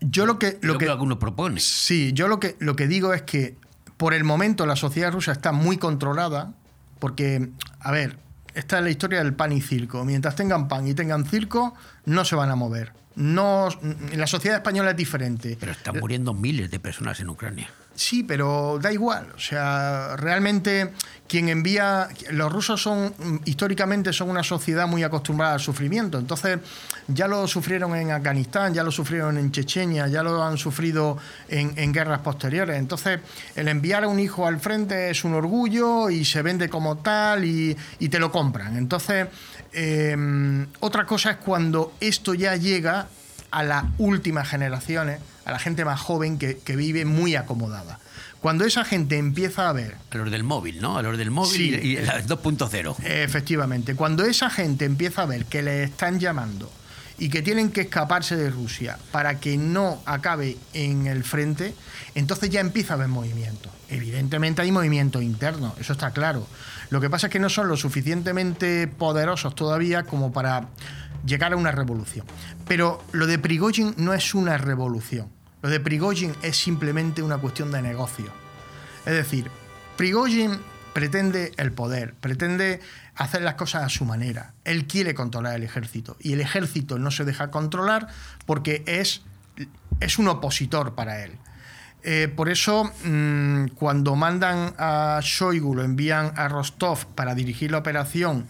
yo lo que. Lo Lo que que algunos proponen. Sí, yo lo que, lo que digo es que por el momento la sociedad rusa está muy controlada, porque, a ver, esta es la historia del pan y circo. Mientras tengan pan y tengan circo, no se van a mover. No, la sociedad española es diferente. Pero están muriendo miles de personas en Ucrania. Sí, pero da igual. O sea, realmente quien envía. Los rusos son, históricamente, son una sociedad muy acostumbrada al sufrimiento. Entonces, ya lo sufrieron en Afganistán, ya lo sufrieron en Chechenia, ya lo han sufrido en, en guerras posteriores. Entonces, el enviar a un hijo al frente es un orgullo y se vende como tal y, y te lo compran. Entonces, eh, otra cosa es cuando esto ya llega a las últimas generaciones, a la gente más joven que, que vive muy acomodada. Cuando esa gente empieza a ver A los del móvil, ¿no? A los del móvil Sí. y, y las 2.0. Efectivamente, cuando esa gente empieza a ver que le están llamando y que tienen que escaparse de Rusia para que no acabe en el frente, entonces ya empieza a haber movimiento. Evidentemente hay movimiento interno, eso está claro. Lo que pasa es que no son lo suficientemente poderosos todavía como para llegar a una revolución. Pero lo de Prigozhin no es una revolución. Lo de Prigozhin es simplemente una cuestión de negocio. Es decir, Prigozhin pretende el poder, pretende hacer las cosas a su manera. Él quiere controlar el ejército y el ejército no se deja controlar porque es, es un opositor para él. Eh, por eso, mm, cuando mandan a Shoigu, lo envían a Rostov para dirigir la operación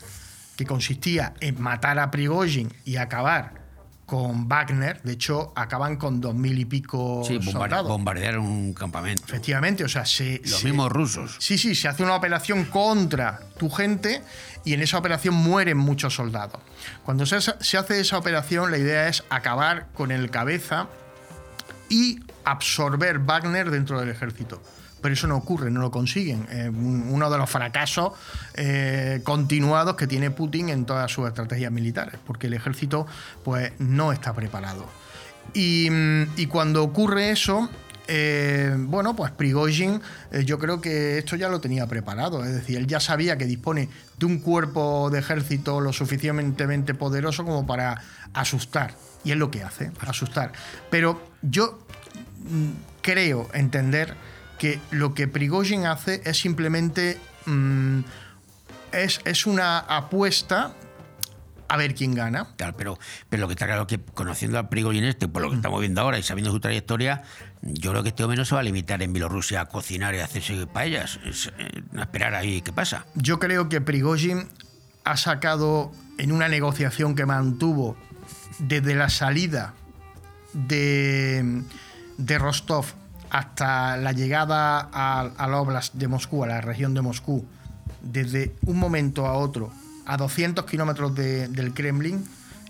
que consistía en matar a Prigozhin y acabar con Wagner, de hecho, acaban con dos mil y pico Sí, soldados. bombardearon un campamento. Efectivamente, o sea, se, Los se- mismos rusos. Sí, sí, se hace una operación contra tu gente y en esa operación mueren muchos soldados. Cuando se, se hace esa operación, la idea es acabar con el cabeza y absorber Wagner dentro del ejército. pero eso no ocurre, no lo consiguen. Eh, un- uno de los fracasos eh, continuados que tiene Putin en todas sus estrategias militares, porque el ejército pues, no está preparado. Y, mm, cuando ocurre eso, eh, bueno, pues Prigozhin yo creo que esto ya lo tenía preparado, es decir, él ya sabía que dispone de un cuerpo de ejército lo suficientemente poderoso como para asustar, y es lo que hace, asustar. Pero yo mm, creo entender que lo que Prigozhin hace es simplemente mm, es, es una apuesta a ver quién gana. Claro, pero, pero lo que está claro es que conociendo a Prigozhin este, por lo que estamos viendo ahora y sabiendo su trayectoria, yo creo que este hombre no se va a limitar en Bielorrusia a cocinar y a hacerse paellas. Es, eh, a esperar ahí qué pasa. Yo creo que Prigozhin ha sacado en una negociación que mantuvo desde la salida de, de Rostov hasta la llegada al, al Oblast de Moscú, a la región de Moscú, desde un momento a otro, a 200 kilómetros de- del Kremlin,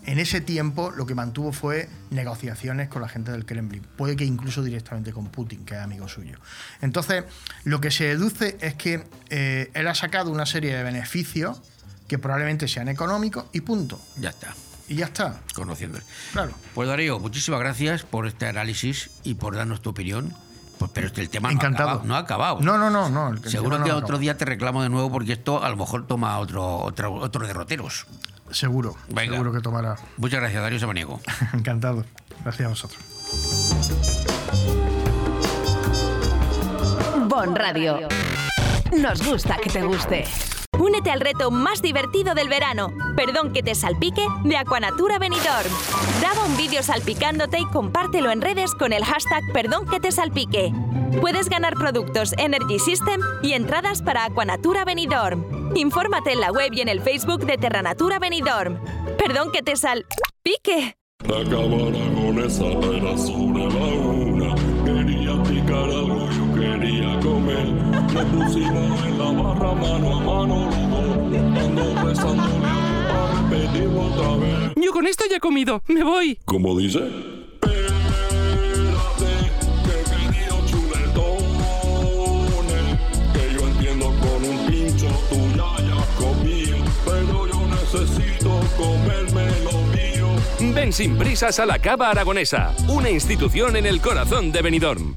en ese tiempo lo que mantuvo fue negociaciones con la gente del Kremlin, puede que incluso directamente con Putin, que es amigo suyo. Entonces, lo que se deduce es que eh, él ha sacado una serie de beneficios que probablemente sean económicos y punto. Ya está, Y ya está. conociéndole. Claro. Pues Darío, muchísimas gracias por este análisis y por darnos tu opinión. Pues, pero este, el tema no ha Encantado. acabado. No ha acabado. No, no, no, no. Seguro que no otro día te reclamo de nuevo porque esto a lo mejor toma otro, otro, otros derroteros. Seguro. Venga. Seguro que tomará. Muchas gracias, Darío Samaniego. Encantado. Gracias a vosotros. Bon Radio. Nos gusta que te guste. Únete al reto más divertido del verano. Perdón que te salpique de Aquanatura Benidorm. Graba un vídeo salpicándote y compártelo en redes con el hashtag Perdón que te salpique. Puedes ganar productos Energy System y entradas para Aquanatura Benidorm. Infórmate en la web y en el Facebook de Terranatura Benidorm. Perdón que te salpique. Acabará con esa sobre la. Quería picar algo, yo quería comer. Nos pusimos en la barra mano a mano los dos. Ando besándole a repetirlo otra vez. Yo con esto ya he comido. Me voy. ¿Cómo dice? Espérate, que he querido chuletones. Que yo entiendo con un pincho tú ya hayas comido. Pero yo necesito comerme lo mío. Ven sin prisas a la Cava Aragonesa, una institución en el corazón de Benidorm.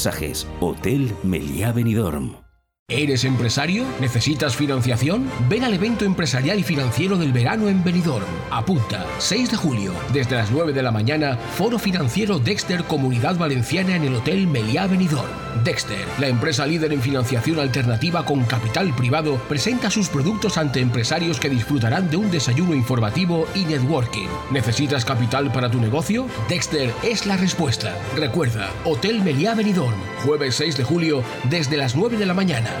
Hotel Meliá Benidorm. ¿Eres empresario? ¿Necesitas financiación? Ven al evento empresarial y financiero del verano en Benidorm. Apunta, 6 de julio, desde las 9 de la mañana, Foro Financiero Dexter Comunidad Valenciana en el Hotel Meliá Benidorm. Dexter, la empresa líder en financiación alternativa con capital privado, presenta sus productos ante empresarios que disfrutarán de un desayuno informativo y networking. ¿Necesitas capital para tu negocio? Dexter es la respuesta. Recuerda, Hotel Meliá Benidorm, jueves 6 de julio, desde las 9 de la mañana.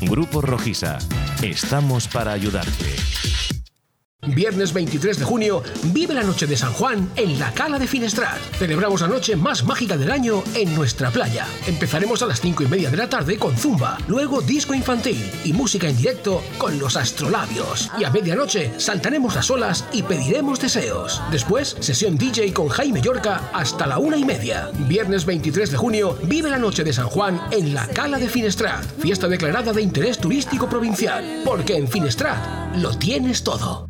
Grupo Rojisa. Estamos para ayudarte. Viernes 23 de junio, vive la noche de San Juan en la Cala de Finestrat. Celebramos la noche más mágica del año en nuestra playa. Empezaremos a las 5 y media de la tarde con Zumba, luego disco infantil y música en directo con los astrolabios. Y a medianoche saltaremos las olas y pediremos deseos. Después, sesión DJ con Jaime Yorca hasta la una y media. Viernes 23 de junio, vive la noche de San Juan en la Cala de Finestrat. Fiesta declarada de interés turístico provincial. Porque en Finestrat lo tienes todo.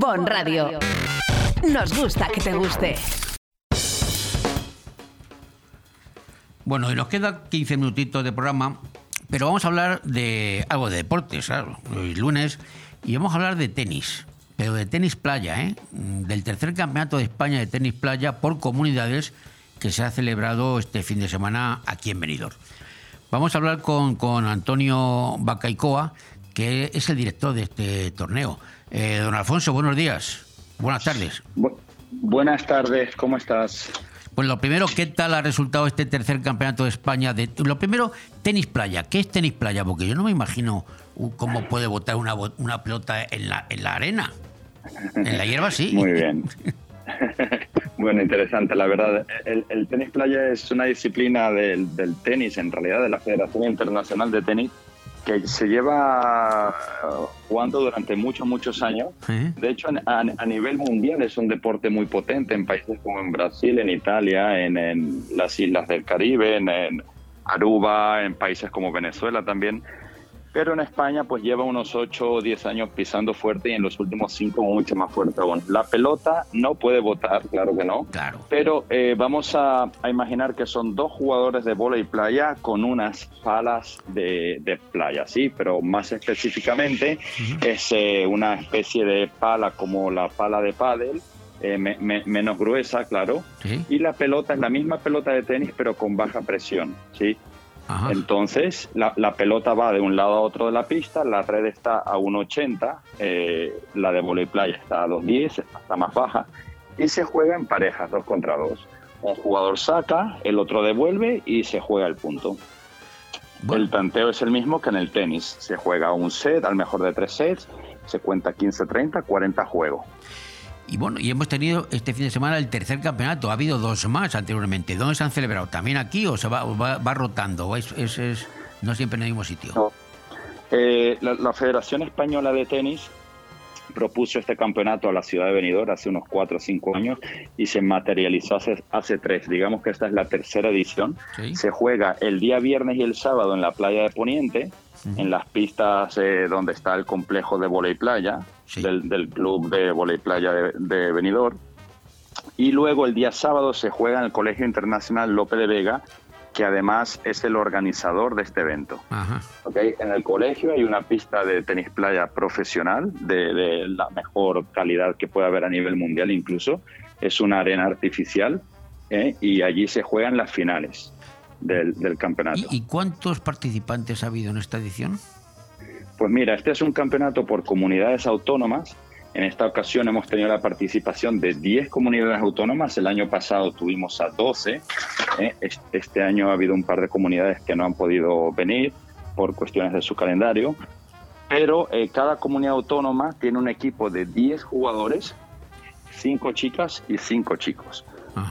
Bon Radio. Nos gusta que te guste. Bueno, y nos queda 15 minutitos de programa, pero vamos a hablar de algo de deportes, hoy es lunes, y vamos a hablar de tenis, pero de tenis playa, ¿eh? del tercer campeonato de España de tenis playa por comunidades que se ha celebrado este fin de semana aquí en Benidorm. Vamos a hablar con, con Antonio Bacaicoa, que es el director de este torneo. Eh, don Alfonso, buenos días. Buenas tardes. Buenas tardes, ¿cómo estás? Pues lo primero, ¿qué tal ha resultado este tercer campeonato de España? De, lo primero, tenis playa. ¿Qué es tenis playa? Porque yo no me imagino cómo puede botar una, una pelota en la, en la arena. En la hierba sí. Muy bien. Bueno, interesante. La verdad, el, el tenis playa es una disciplina del, del tenis, en realidad, de la Federación Internacional de Tenis, que se lleva eh, jugando durante muchos, muchos años. De hecho, a, a nivel mundial es un deporte muy potente en países como en Brasil, en Italia, en, en las islas del Caribe, en, en Aruba, en países como Venezuela también. Pero en España pues lleva unos 8 o 10 años pisando fuerte y en los últimos 5 mucho más fuerte aún. La pelota no puede votar, claro que no. Claro. Pero eh, vamos a, a imaginar que son dos jugadores de bola y playa con unas palas de, de playa, ¿sí? Pero más específicamente es eh, una especie de pala como la pala de pádel, eh, me- me- menos gruesa, claro. Y la pelota es la misma pelota de tenis, pero con baja presión, ¿sí? Entonces, la, la pelota va de un lado a otro de la pista, la red está a 1,80, eh, la de voleibol playa está a 2,10, está más baja, y se juega en parejas, dos contra dos. Un jugador saca, el otro devuelve y se juega el punto. El tanteo es el mismo que en el tenis. Se juega un set, al mejor de tres sets, se cuenta 15-30, 40 juegos. Y bueno, y hemos tenido este fin de semana el tercer campeonato. Ha habido dos más anteriormente. ¿Dónde se han celebrado? ¿También aquí o se va, va, va rotando? ¿O es, es- es no siempre en el mismo sitio? Eh, la, la Federación Española de Tenis propuso este campeonato a la ciudad de Benidorm hace unos 4 o 5 años y se materializó hace, hace tres. Digamos que esta es la tercera edición. Se juega el día viernes y el sábado en la playa de Poniente, en las pistas eh, donde está el complejo de volei playa del, del club de volei playa de, de Benidorm. Y luego el día sábado se juega en el Colegio Internacional Lope de Vega, que además es el organizador de este evento. Ajá. ¿ok? En el colegio hay una pista de tenis playa profesional de, de la mejor calidad que puede haber a nivel mundial incluso. Es una arena artificial ¿eh? y allí se juegan las finales del, del campeonato. ¿Y cuántos participantes ha habido en esta edición? Pues mira, este es un campeonato por comunidades autónomas. En esta ocasión hemos tenido la participación de 10 comunidades autónomas. El año pasado tuvimos a 12. ¿eh? Es- Este año ha habido un par de comunidades que no han podido venir por cuestiones de su calendario. Pero eh, cada comunidad autónoma tiene un equipo de 10 jugadores, 5 chicas y 5 chicos.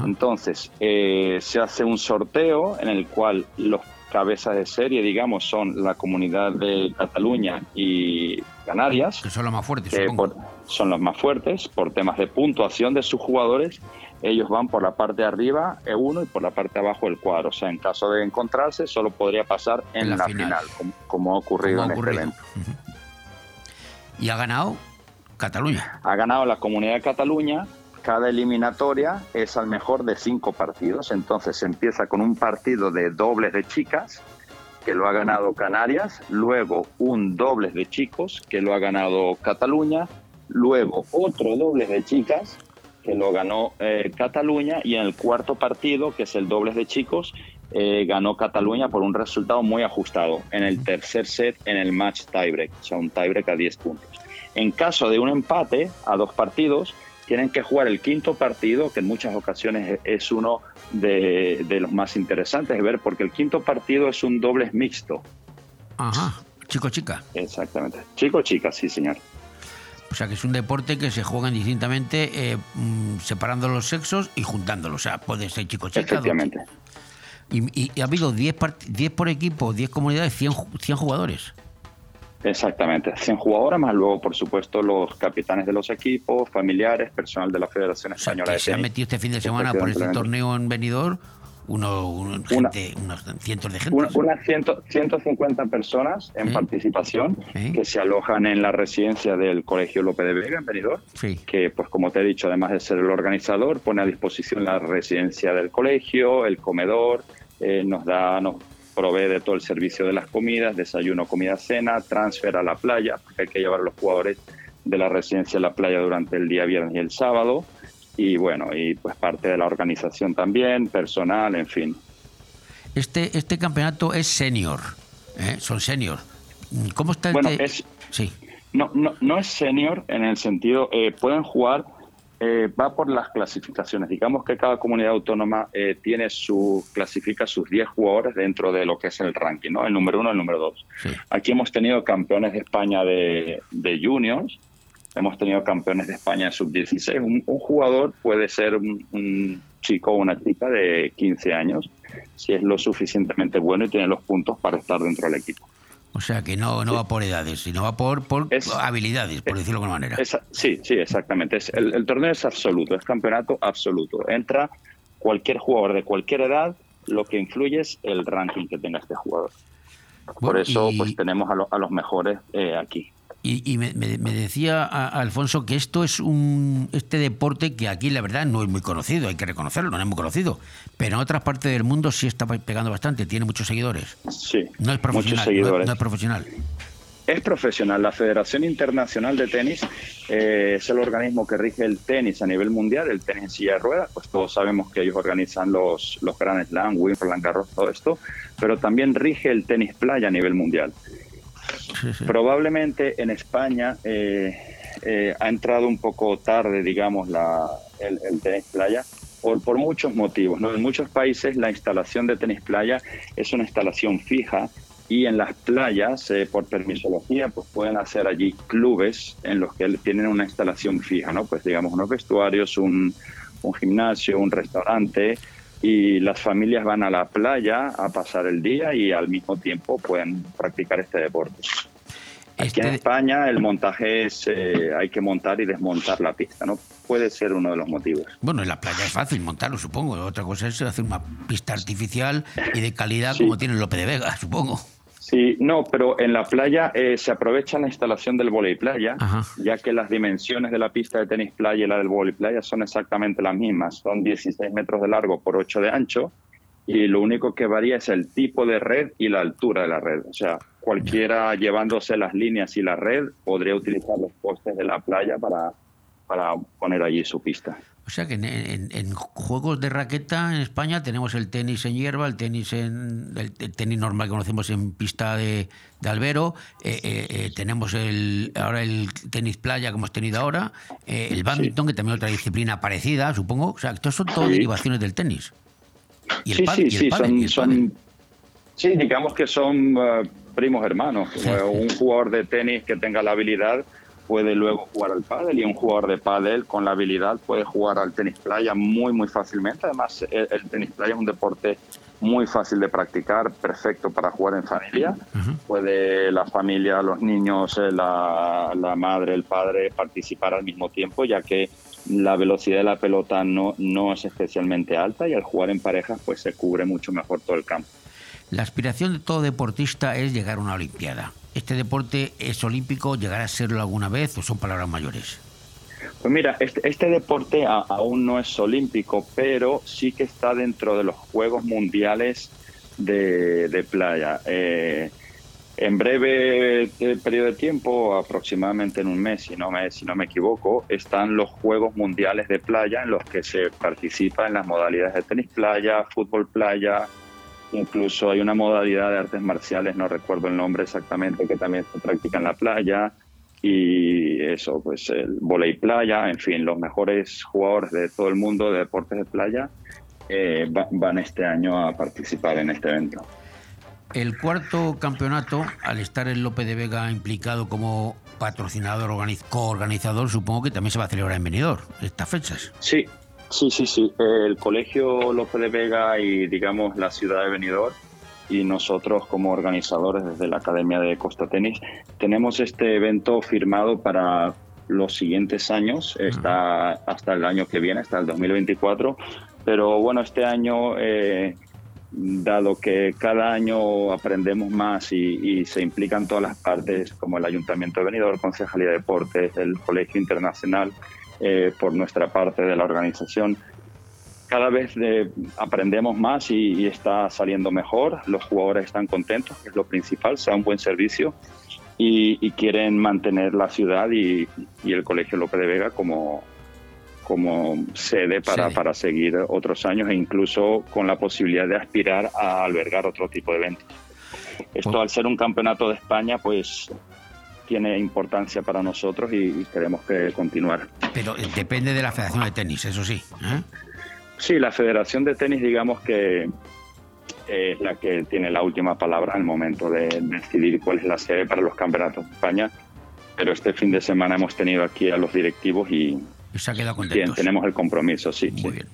Entonces, eh, se hace un sorteo en el cual los cabezas de serie, digamos, son la comunidad de Cataluña y Canarias. Que son los más fuertes, por- son los más fuertes por temas de puntuación de sus jugadores. Ellos van por la parte de arriba el uno y por la parte de abajo el cuadro. O sea, en caso de encontrarse, solo podría pasar en, En la la, final. final, como, como ha ocurrido Como en ocurrido. este evento. Y ha ganado Cataluña. Ha ganado la comunidad de Cataluña. Cada eliminatoria es al mejor de cinco partidos. Entonces se empieza con un partido de dobles de chicas que lo ha ganado Canarias, luego un dobles de chicos, que lo ha ganado Cataluña, luego otro dobles de chicas, que lo ganó eh, Cataluña, y en el cuarto partido, que es el dobles de chicos, eh, ganó Cataluña por un resultado muy ajustado en el tercer set en el match tiebreak, o sea, un tiebreak a 10 puntos. En caso de un empate a dos partidos, tienen que jugar el quinto partido, que en muchas ocasiones es uno de, de los más interesantes de ver, porque el quinto partido es un dobles mixto. Ajá, chico-chica. Exactamente. Chico-chica, sí, señor. O sea, que es un deporte que se juega indistintamente eh, mm, separando los sexos y juntándolos. O sea, puede ser chico-chica. Efectivamente. Y, y- ha habido 10, part- 10 por equipo, 10 comunidades, 100, ju- 100 jugadores. Exactamente. 100 jugadores, más luego, por supuesto, los capitanes de los equipos, familiares, personal de la Federación Española Que de se Tenis. metido este fin de semana por este torneo en Benidorm uno, uno- gente, unos cientos de gente. Una- unas ciento- 150 personas en participación que se alojan en la residencia del Colegio López de Vega en Benidorm, que pues como te he dicho, además de ser el organizador, pone a disposición la residencia del colegio, el comedor, eh, nos da, nos provee de todo el servicio de las comidas, desayuno, comida, cena, transfer a la playa, porque hay que llevar a los jugadores de la residencia a la playa durante el día viernes y el sábado. Y bueno, y pues parte de la organización también, personal, en fin. Este, este campeonato es senior. ¿eh? Son senior. ¿Cómo está el Bueno, es, Sí. no, no, no es senior en el sentido, eh, pueden jugar, eh, va por las clasificaciones. Digamos que cada comunidad autónoma eh, tiene su, clasifica sus 10 jugadores dentro de lo que es el ranking, ¿no? El número uno, el número dos. Aquí hemos tenido campeones de España de, de juniors, hemos tenido campeones de España de sub-16. Un, un jugador puede ser un, un chico o una chica de 15 años, si es lo suficientemente bueno y tiene los puntos para estar dentro del equipo. O sea, que no, no va por edades, sino va por, por habilidades, por decirlo de alguna manera. Sí, sí, exactamente. Es- el, el torneo es absoluto, es campeonato absoluto. Entra cualquier jugador de cualquier edad, lo que influye es el ranking que tenga este jugador. Por eso, y- pues tenemos a, lo- a los mejores eh, aquí. Y, y me, me- me decía a- Alfonso que esto es un este deporte que aquí la verdad no es muy conocido, hay que reconocerlo, no es muy conocido, pero en otras partes del mundo sí está pegando bastante, tiene muchos seguidores. Sí, No es profesional, muchos no es- seguidores. no es profesional. Es profesional. La Federación Internacional de Tenis eh, es el organismo que rige el tenis a nivel mundial, el tenis en silla de ruedas. Pues todos sabemos que ellos organizan los, los Grand Slam, Wimbledon, Garros, todo esto, pero también rige el tenis playa a nivel mundial. Probablemente en España eh, eh, ha entrado un poco tarde, digamos, la, el, el tenis playa. Por, por muchos motivos. ¿no? En muchos países la instalación de tenis playa es una instalación fija y en las playas, eh, por permisología, pues pueden hacer allí clubes en los que tienen una instalación fija, ¿no? Pues digamos unos vestuarios, un, un gimnasio, un restaurante y las familias van a la playa a pasar el día y al mismo tiempo pueden practicar este deporte. Aquí en España el montaje es, eh, hay que montar y desmontar la pista, ¿no? Puede ser uno de los motivos. Bueno, en la playa es fácil montarlo, supongo. Otra cosa es hacer una pista artificial y de calidad Sí. como tiene Lope de Vega, supongo. Sí, no, pero en la playa eh, se aprovecha la instalación del volei playa, ya que las dimensiones de la pista de tenis playa y la del volei playa son exactamente las mismas. Son 16 metros de largo por 8 de ancho y lo único que varía es el tipo de red y la altura de la red. O sea, cualquiera llevándose las líneas y la red podría utilizar los postes de la playa para, para poner allí su pista. O sea que en, en- en juegos de raqueta en España tenemos el tenis en hierba, el tenis en el, el tenis normal que conocemos en pista de, de albero, eh, eh, eh, tenemos el ahora el tenis playa como hemos tenido ahora, el badminton que también es otra disciplina parecida, supongo. O sea, que estos son todas Sí. derivaciones del tenis. Y el sí, sí, y el son, y el son- sí, digamos que son eh, primos hermanos. Un jugador de tenis que tenga la habilidad puede luego jugar al pádel y un jugador de pádel con la habilidad puede jugar al tenis playa muy muy fácilmente. Además, el, el tenis playa es un deporte muy fácil de practicar, perfecto para jugar en familia. Puede la familia, los niños, eh, la, la madre, el padre participar al mismo tiempo, ya que la velocidad de la pelota no, no es especialmente alta y al jugar en parejas pues se cubre mucho mejor todo el campo. La aspiración de todo deportista es llegar a una Olimpiada. ¿Este deporte es olímpico? ¿Llegará a serlo alguna vez o son palabras mayores? Pues mira, este, este deporte a- aún no es olímpico, pero sí que está dentro de los Juegos Mundiales de, de playa. Eh, en breve eh, periodo de tiempo, aproximadamente en un mes, si no, me, si no me equivoco, están los Juegos Mundiales de Playa en los que se participa en las modalidades de tenis playa, fútbol playa, incluso hay una modalidad de artes marciales, no recuerdo el nombre exactamente, que también se practica en la playa y eso, pues el volei playa, en fin, los mejores jugadores de todo el mundo de deportes de playa eh, va- van este año a participar en este evento. El cuarto campeonato, al estar el Lope de Vega implicado como patrocinador, organiz- coorganizador, supongo que también se va a celebrar en Benidorm, estas fechas. Sí, sí, sí, sí. El Colegio López de Vega y, digamos, la ciudad de Benidorm y nosotros como organizadores desde la Academia de Costa Tenis tenemos este evento firmado para los siguientes años, está hasta el año que viene, hasta el 2024, pero bueno, este año, eh, dado que cada año aprendemos más y, y se implican todas las partes, como el Ayuntamiento de Benidorm, Concejalía de Deportes, el Colegio Internacional, eh, por nuestra parte de la organización, cada vez eh, aprendemos más y, y está saliendo mejor. Los jugadores están contentos, que es lo principal, sea un buen servicio y, y quieren mantener la ciudad y, y el Colegio López de Vega como, como sede para, Sede. para seguir otros años e incluso con la posibilidad de aspirar a albergar otro tipo de eventos. Esto al ser un campeonato de España, pues tiene importancia para nosotros y, queremos que continuar. Pero eh, depende de la Federación de Tenis, eso sí. ¿eh? Sí, la Federación de Tenis, digamos que es la que tiene la última palabra al momento de decidir cuál es la sede para los campeonatos de España. Pero este fin de semana hemos tenido aquí a los directivos Y se ha quedado bien, contentos. tenemos el compromiso, sí. Muy bien.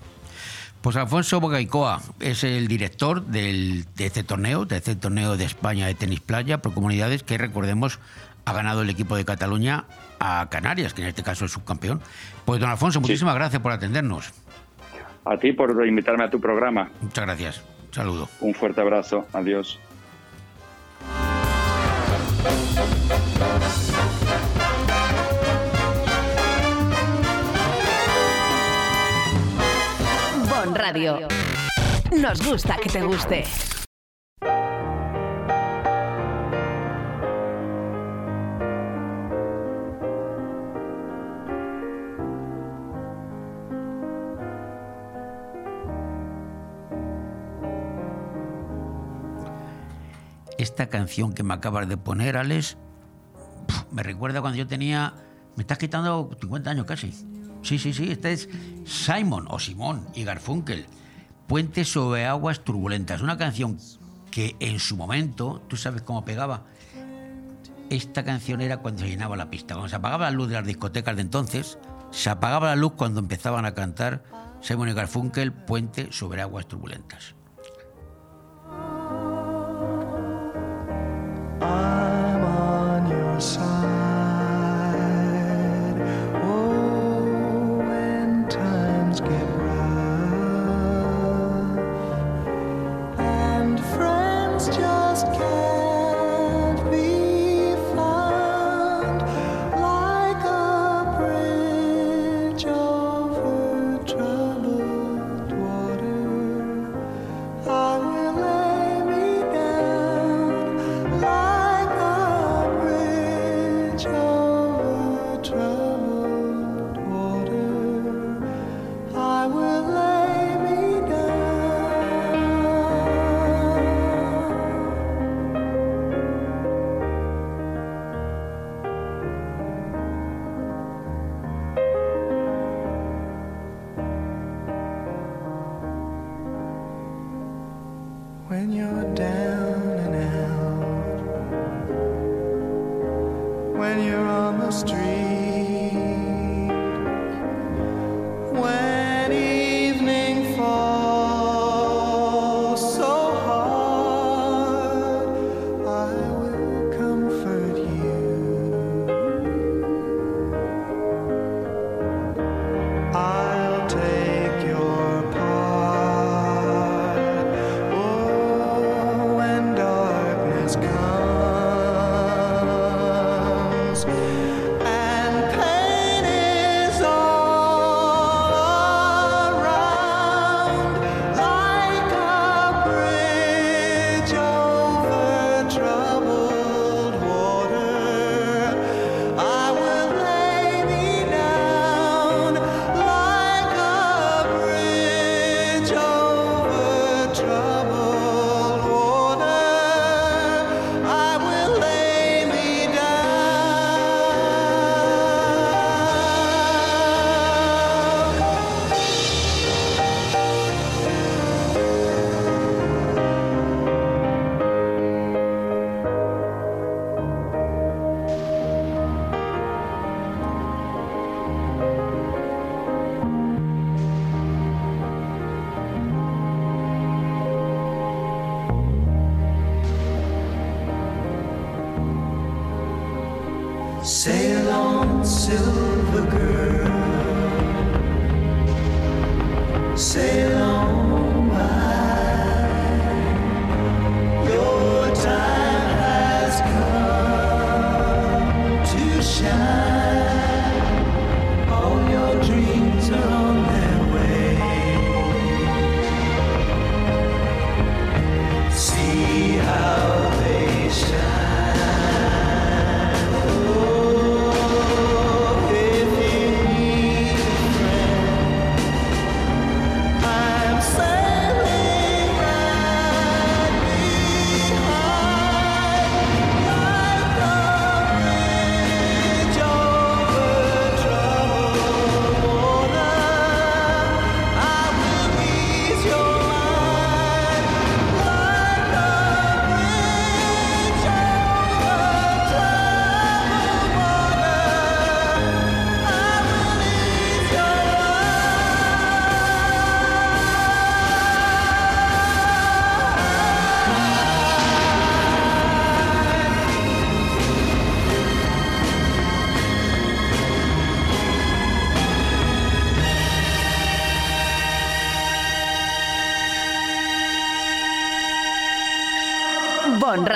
Pues Alfonso Bogaicoa es el director del, de este torneo, de este torneo de España de tenis playa por comunidades que recordemos ha ganado el equipo de Cataluña a Canarias, que en este caso es subcampeón. Pues don Alfonso, muchísimas gracias por atendernos. A ti por invitarme a tu programa. Muchas gracias. Un saludo. Un fuerte abrazo. Adiós. Radio. Nos gusta que te guste. Esta canción que me acabas de poner, Alex, me recuerda cuando yo tenía. Me estás quitando 50 años casi. Sí, sí, sí. Este es Simon o Simón y Garfunkel. Puente sobre aguas turbulentas. Una canción que en su momento, tú sabes cómo pegaba. Esta canción era cuando se llenaba la pista. Cuando se apagaba la luz de las discotecas de entonces, se apagaba la luz cuando empezaban a cantar Simon y Garfunkel, Puente sobre aguas turbulentas.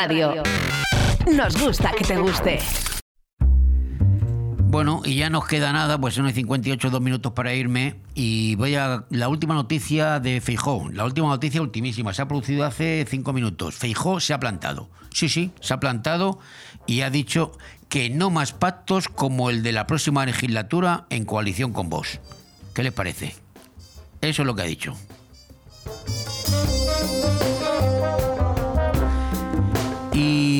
Nos gusta que te guste. Bueno, y ya nos queda nada, pues son y 58, dos minutos para irme. Y voy a la última noticia de Feijó. La última noticia, ultimísima. Se ha producido hace cinco minutos. Feijó se ha plantado. Sí, sí, se ha plantado y ha dicho que no más pactos como el de la próxima legislatura en coalición con vos. ¿Qué les parece? Eso es lo que ha dicho.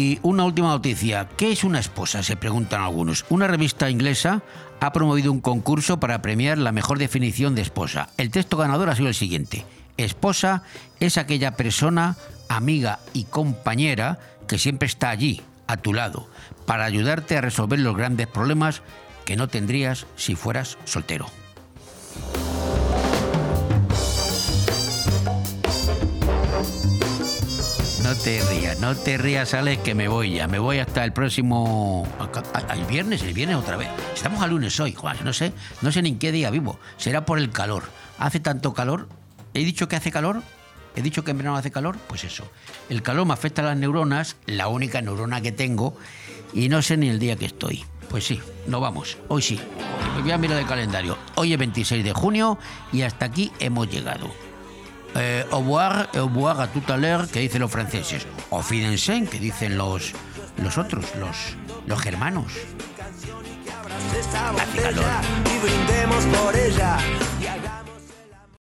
Y una última noticia. ¿Qué es una esposa? Se preguntan algunos. Una revista inglesa ha promovido un concurso para premiar la mejor definición de esposa. El texto ganador ha sido el siguiente. Esposa es aquella persona, amiga y compañera que siempre está allí, a tu lado, para ayudarte a resolver los grandes problemas que no tendrías si fueras soltero. No te rías, no te rías, Alex, que me voy ya. Me voy hasta el próximo. Al viernes, el viernes otra vez. Estamos a lunes hoy, Juan. No sé, no sé ni en qué día vivo. Será por el calor. Hace tanto calor. ¿He dicho que hace calor? ¿He dicho que en verano hace calor? Pues eso. El calor me afecta a las neuronas, la única neurona que tengo, y no sé ni el día que estoy. Pues sí, no vamos. Hoy sí. Voy a mirar el calendario. Hoy es 26 de junio y hasta aquí hemos llegado. Eh, au revoir, au revoir a tout à l'heure, que dicen los franceses. O Fidensen, que dicen los, los otros, los, los germanos. esa botella